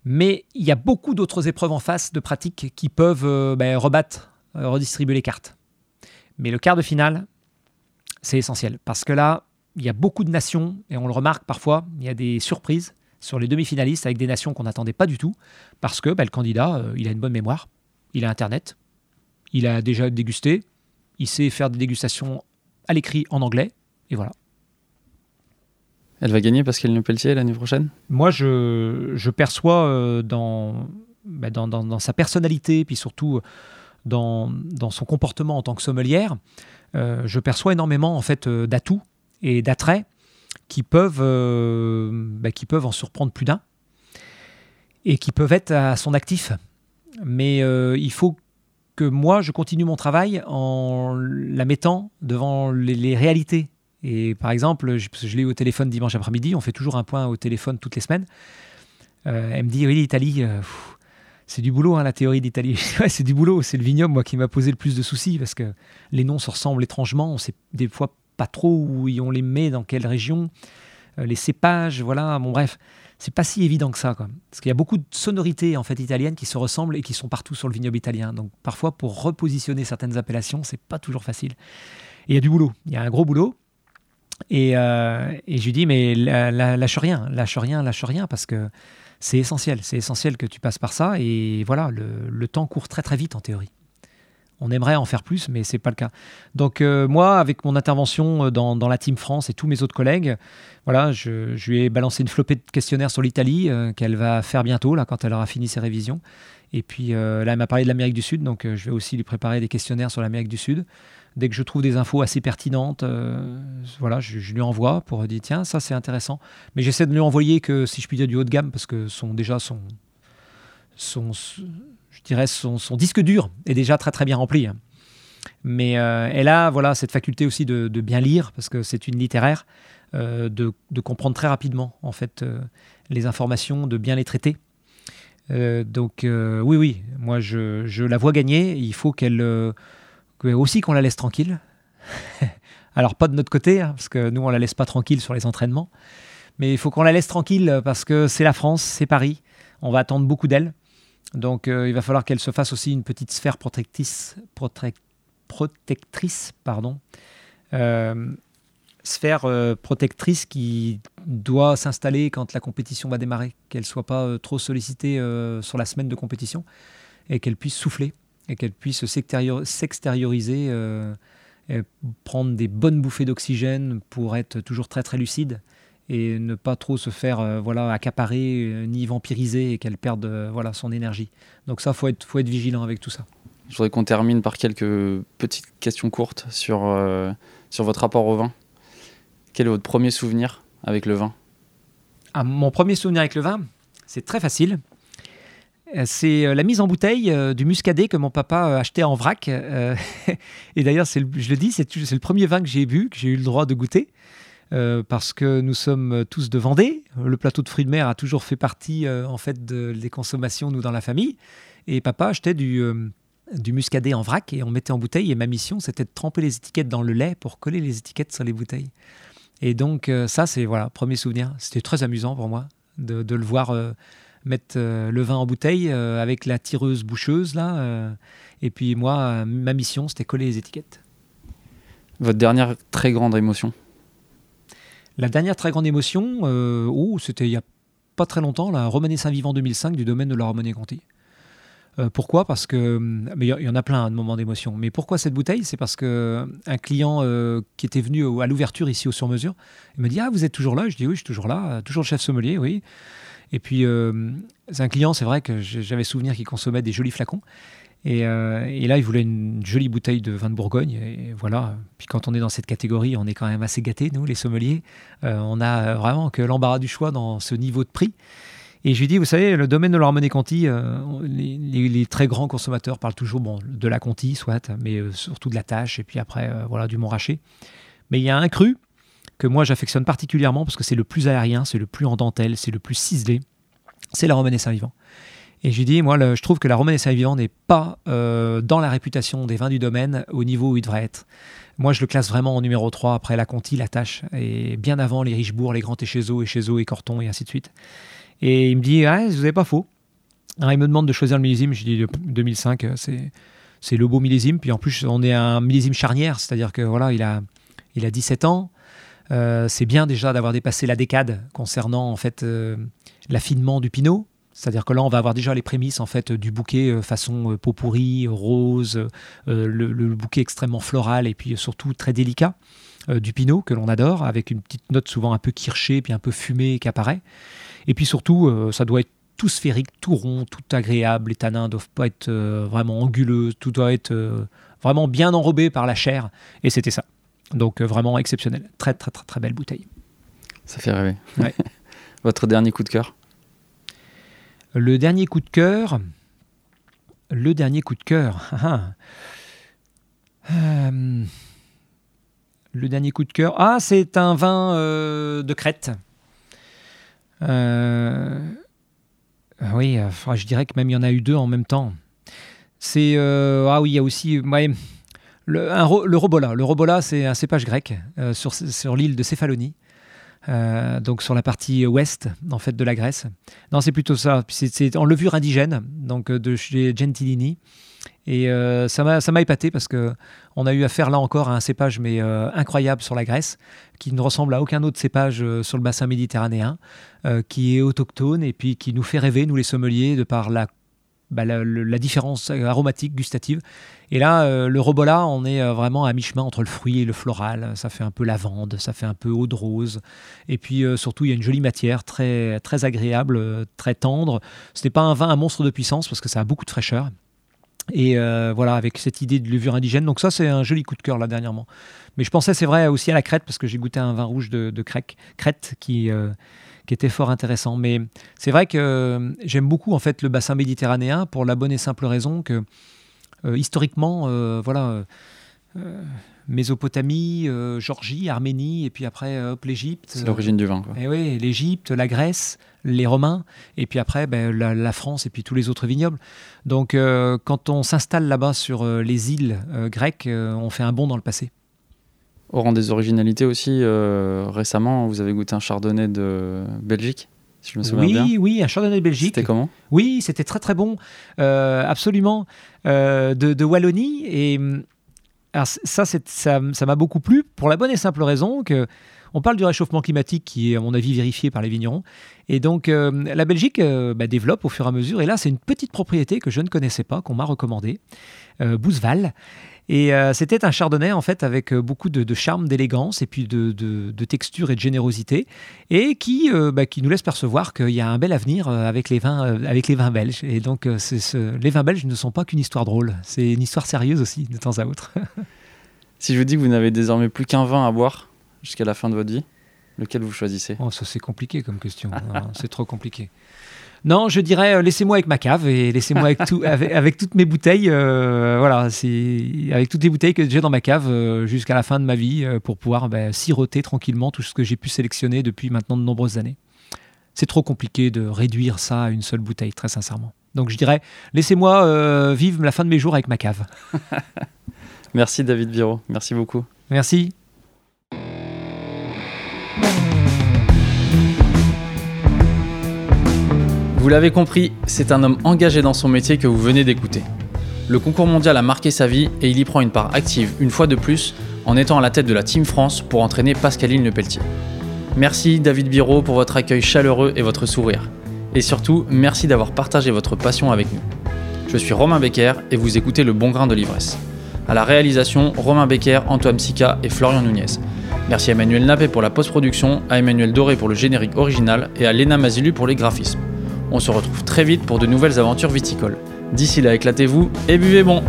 Mais il y a beaucoup d'autres épreuves en face de pratiques qui peuvent ben, rebattre, redistribuer les cartes. Mais le quart de finale, c'est essentiel. Parce que là, il y a beaucoup de nations, et on le remarque parfois, il y a des surprises sur les demi-finalistes avec des nations qu'on n'attendait pas du tout, parce que ben, le candidat, euh, il a une bonne mémoire, il a Internet, il a déjà dégusté, il sait faire des dégustations à l'écrit en anglais, et voilà. Elle va gagner Pascaline Le Pelletier l'année prochaine? Moi, je, je perçois euh, dans, bah, dans, dans- dans sa personnalité, puis surtout euh, dans, son comportement en tant que sommelière, euh, je perçois énormément en fait euh, d'atouts et d'attraits qui peuvent, euh, bah, qui peuvent en surprendre plus d'un et qui peuvent être à son actif. Mais il faut que moi, je continue mon travail en la mettant devant les, réalités. Et par exemple, je, l'ai eu au téléphone dimanche après-midi, on fait toujours un point au téléphone toutes les semaines. Elle me dit, oui, l'Italie, c'est du boulot, hein, la théorie d'Italie. C'est du boulot, c'est le vignoble, moi, qui m'a posé le plus de soucis, parce que les noms se ressemblent étrangement, on sait des fois pas trop où on les met, dans quelle région. les cépages, voilà. Bon, bref, c'est pas si évident que ça, quoi. Parce qu'il y a beaucoup de sonorités en fait italiennes qui se ressemblent et qui sont partout sur le vignoble italien. Donc parfois, pour repositionner certaines appellations, c'est pas toujours facile. Et il y a du boulot. Il y a un gros boulot. Et, et je lui dis, mais lâche rien, lâche rien, lâche rien, parce que c'est essentiel. C'est essentiel que tu passes par ça. Et voilà, le, temps court très très vite en théorie. On aimerait en faire plus, mais c'est pas le cas. Donc euh, moi, avec mon intervention euh, dans, la Team France et tous mes autres collègues, voilà, je, lui ai balancé une flopée de questionnaires sur l'Italie euh, qu'elle va faire bientôt là quand elle aura fini ses révisions. Et puis là, elle m'a parlé de l'Amérique du Sud, donc je vais aussi lui préparer des questionnaires sur l'Amérique du Sud dès que je trouve des infos assez pertinentes, euh, voilà, je, lui envoie pour dire tiens, ça c'est intéressant. Mais j'essaie de lui envoyer que, si je puis dire, du haut de gamme, parce que son, déjà son, son, je dirais son, disque dur est déjà très très bien rempli. Mais euh, elle a voilà, cette faculté aussi de, bien lire, parce que c'est une littéraire, euh, de, comprendre très rapidement en fait les informations, de bien les traiter. donc oui, oui, moi je, je, la vois gagner. Il faut qu'elle aussi qu'on la laisse tranquille. Alors pas de notre côté, hein, parce que nous on la laisse pas tranquille sur les entraînements, mais il faut qu'on la laisse tranquille parce que c'est la France, c'est Paris, on va attendre beaucoup d'elle. Donc euh, il va falloir qu'elle se fasse aussi une petite sphère protectrice, pardon, euh, sphère euh, protectrice qui doit s'installer quand la compétition va démarrer, qu'elle soit pas trop sollicitée sur la semaine de compétition et qu'elle puisse souffler et qu'elle puisse s'extérioriser, euh, prendre des bonnes bouffées d'oxygène pour être toujours très très lucide et ne pas trop se faire euh, voilà accaparer euh, ni vampiriser et qu'elle perde voilà son énergie. Donc ça faut être faut être vigilant avec tout ça. Je voudrais qu'on termine par quelques petites questions courtes sur sur votre rapport au vin. Quel est votre premier souvenir avec le vin? Ah, Mon premier souvenir avec le vin, c'est très facile. Euh, c'est euh, la mise en bouteille euh, du muscadet que mon papa achetait en vrac. et d'ailleurs, je le dis, c'est le premier vin que j'ai bu, que j'ai eu le droit de goûter. parce que nous sommes tous de Vendée. Le plateau de fruits de mer a toujours fait partie en fait des consommations nous dans la famille. Et papa achetait du, muscadet en vrac et on mettait en bouteille. Et ma mission, c'était de tremper les étiquettes dans le lait pour coller les étiquettes sur les bouteilles. Et donc ça, c'est voilà premier souvenir. C'était très amusant pour moi de le voir mettre euh, le vin en bouteille euh, avec la tireuse boucheuse là. Euh, et puis moi, ma mission, c'était coller les étiquettes. Votre dernière très grande émotion? La dernière très grande émotion, oh, c'était il y a pas très longtemps, la Romanée Saint-Vivant 2005 du domaine de la Romanée Conti. pourquoi? Parce que mais il y, en a plein de moments d'émotion. Mais pourquoi cette bouteille? C'est parce que un client qui était venu à l'ouverture ici au sur mesure, il me dit ah vous êtes toujours là? Je dis oui je suis toujours là, toujours le chef sommelier, oui. Et puis, euh, c'est un client, c'est vrai que j'avais souvenir qu'il consommait des jolis flacons. Euh, et, là, il voulait une jolie bouteille de vin de Bourgogne. Et voilà. Puis quand on est dans cette catégorie, on est quand même assez gâtés, nous, les sommeliers. Euh, on a vraiment que l'embarras du choix dans ce niveau de prix. Et je lui dis, vous savez, le domaine de l'Armonie Conti, les, très grands consommateurs parlent toujours bon, de la Conti, soit, mais surtout de la tâche, et puis après, voilà, du Montrachet. Mais il y a un cru que moi j'affectionne particulièrement parce que c'est le plus aérien, c'est le plus en dentelle, c'est le plus ciselé, c'est la Romanée Saint-Vivant. Et j'ai dit, moi, je trouve que la Romanée Saint-Vivant n'est pas euh, dans la réputation des vins du domaine au niveau où il devrait être. Moi, je le classe vraiment en numéro 3 après la Conti, la Tâche, et bien avant les Richebourg, les Grands et Chézo, et Corton, et ainsi de suite. Et il me dit, ah, vous n'avez pas faux. Alors, il me demande de choisir le millésime. Je dis, 2005, c'est, c'est le beau millésime. Puis en plus, on est un millésime charnière, c'est-à-dire que voilà, il a, il a 17 ans. Euh, c'est bien déjà d'avoir dépassé la décade concernant en fait euh, l'affinement du pinot. C'est-à-dire que là, on va avoir déjà les prémices en fait du bouquet euh, façon pot pourri, rose, le, bouquet extrêmement floral et puis surtout très délicat du pinot que l'on adore, avec une petite note souvent un peu kirchée puis un peu fumée qui apparaît. Et puis surtout, ça doit être tout sphérique, tout rond, tout agréable. Les tanins ne doivent pas être vraiment anguleux, tout doit être vraiment bien enrobé par la chair. Et c'était ça. Donc euh, vraiment exceptionnel. Très très très très belle bouteille. Ça fait rêver. Votre dernier coup de cœur? Le dernier coup de cœur. Le dernier coup de cœur. Ah, ah. Euh, le dernier coup de cœur. Ah, c'est un vin euh, de Crète. oui, je dirais que même il y en a eu deux en même temps. C'est ah oui, il y a aussi le, robola. Le robola, c'est un cépage grec euh, sur, l'île de Céphalonie. donc sur la partie ouest en fait de la Grèce. Non, c'est plutôt ça. C'est en levure indigène, donc de chez Gentilini. Et euh, ça m'a épaté parce que on a eu affaire là encore à un cépage mais euh, incroyable sur la Grèce, qui ne ressemble à aucun autre cépage euh, sur le bassin méditerranéen, qui est autochtone et puis qui nous fait rêver, nous les sommeliers, de par la, bah, la, différence aromatique, gustative. Et là, le robola, on est vraiment à mi-chemin entre le fruit et le floral. Ça fait un peu lavande, ça fait un peu eau de rose. Et puis surtout, il y a une jolie matière, très, très agréable, très tendre. Ce n'est pas un vin à monstre de puissance parce que ça a beaucoup de fraîcheur. Et euh, voilà, avec cette idée de levure indigène. Donc ça, c'est un joli coup de cœur là dernièrement. Mais je pensais, c'est vrai, aussi à la crête, parce que j'ai goûté un vin rouge de, de crête qui, euh, qui était fort intéressant. Mais c'est vrai que euh, j'aime beaucoup en fait le bassin méditerranéen pour la bonne et simple raison que historiquement, voilà Mésopotamie, euh, Georgie, Arménie, et puis après, euh, hop, l'Égypte. C'est l'origine du vin. Quoi. Et oui, l'Égypte, la Grèce, les Romains, et puis après, ben, la, France, et puis tous les autres vignobles. Donc, euh, quand on s'installe là-bas sur les îles grecques, on fait un bond dans le passé. Au rang des originalités aussi, récemment, vous avez goûté un chardonnay de Belgique si je me souviens oui, bien. oui, un chardonnay de Belgique. C'était comment? Oui, c'était très très bon, absolument, de, de, Wallonie. Et alors ça, ça, ça m'a beaucoup plu pour la bonne et simple raison que on parle du réchauffement climatique qui est à mon avis vérifié par les vignerons. Et donc euh, la Belgique euh, bah, développe au fur et à mesure. Et là, c'est une petite propriété que je ne connaissais pas, qu'on m'a recommandée, euh, Bousval. Et euh, c'était un chardonnay en fait avec beaucoup de, charme, d'élégance et puis de, texture et de générosité, et qui, bah, qui nous laisse percevoir qu'il y a un bel avenir avec les vins, avec les vins belges. Et donc les vins belges ne sont pas qu'une histoire drôle, c'est une histoire sérieuse aussi de temps à autre. si je vous dis que vous n'avez désormais plus qu'un vin à boire, jusqu'à la fin de votre vie Lequel vous choisissez? Oh, Ça, c'est compliqué comme question. c'est trop compliqué. Non, je dirais euh, laissez-moi avec ma cave et laissez-moi avec, tout, avec, toutes mes bouteilles. Euh, voilà, c'est avec toutes les bouteilles que j'ai dans ma cave euh, jusqu'à la fin de ma vie pour pouvoir bah, siroter tranquillement tout ce que j'ai pu sélectionner depuis maintenant de nombreuses années. C'est trop compliqué de réduire ça à une seule bouteille, très sincèrement. Donc je dirais laissez-moi vivre la fin de mes jours avec ma cave. Merci David Biro, merci beaucoup. Merci. Vous l'avez compris, c'est un homme engagé dans son métier que vous venez d'écouter. Le concours mondial a marqué sa vie et il y prend une part active une fois de plus en étant à la tête de la Team France pour entraîner Pascaline Lepelletier. Merci David Biro pour votre accueil chaleureux et votre sourire. Et surtout, merci d'avoir partagé votre passion avec nous. Je suis Romain Becker et vous écoutez Le Bon Grain de l'Ivresse. À la réalisation, Romain Becker, Antoine Sica et Florian Nunez. Merci à Emmanuel Nappé pour la post-production, à Emmanuel Doré pour le générique original et à Léna Mazilu pour les graphismes. On se retrouve très vite pour de nouvelles aventures viticoles. D'ici là, éclatez-vous et buvez bon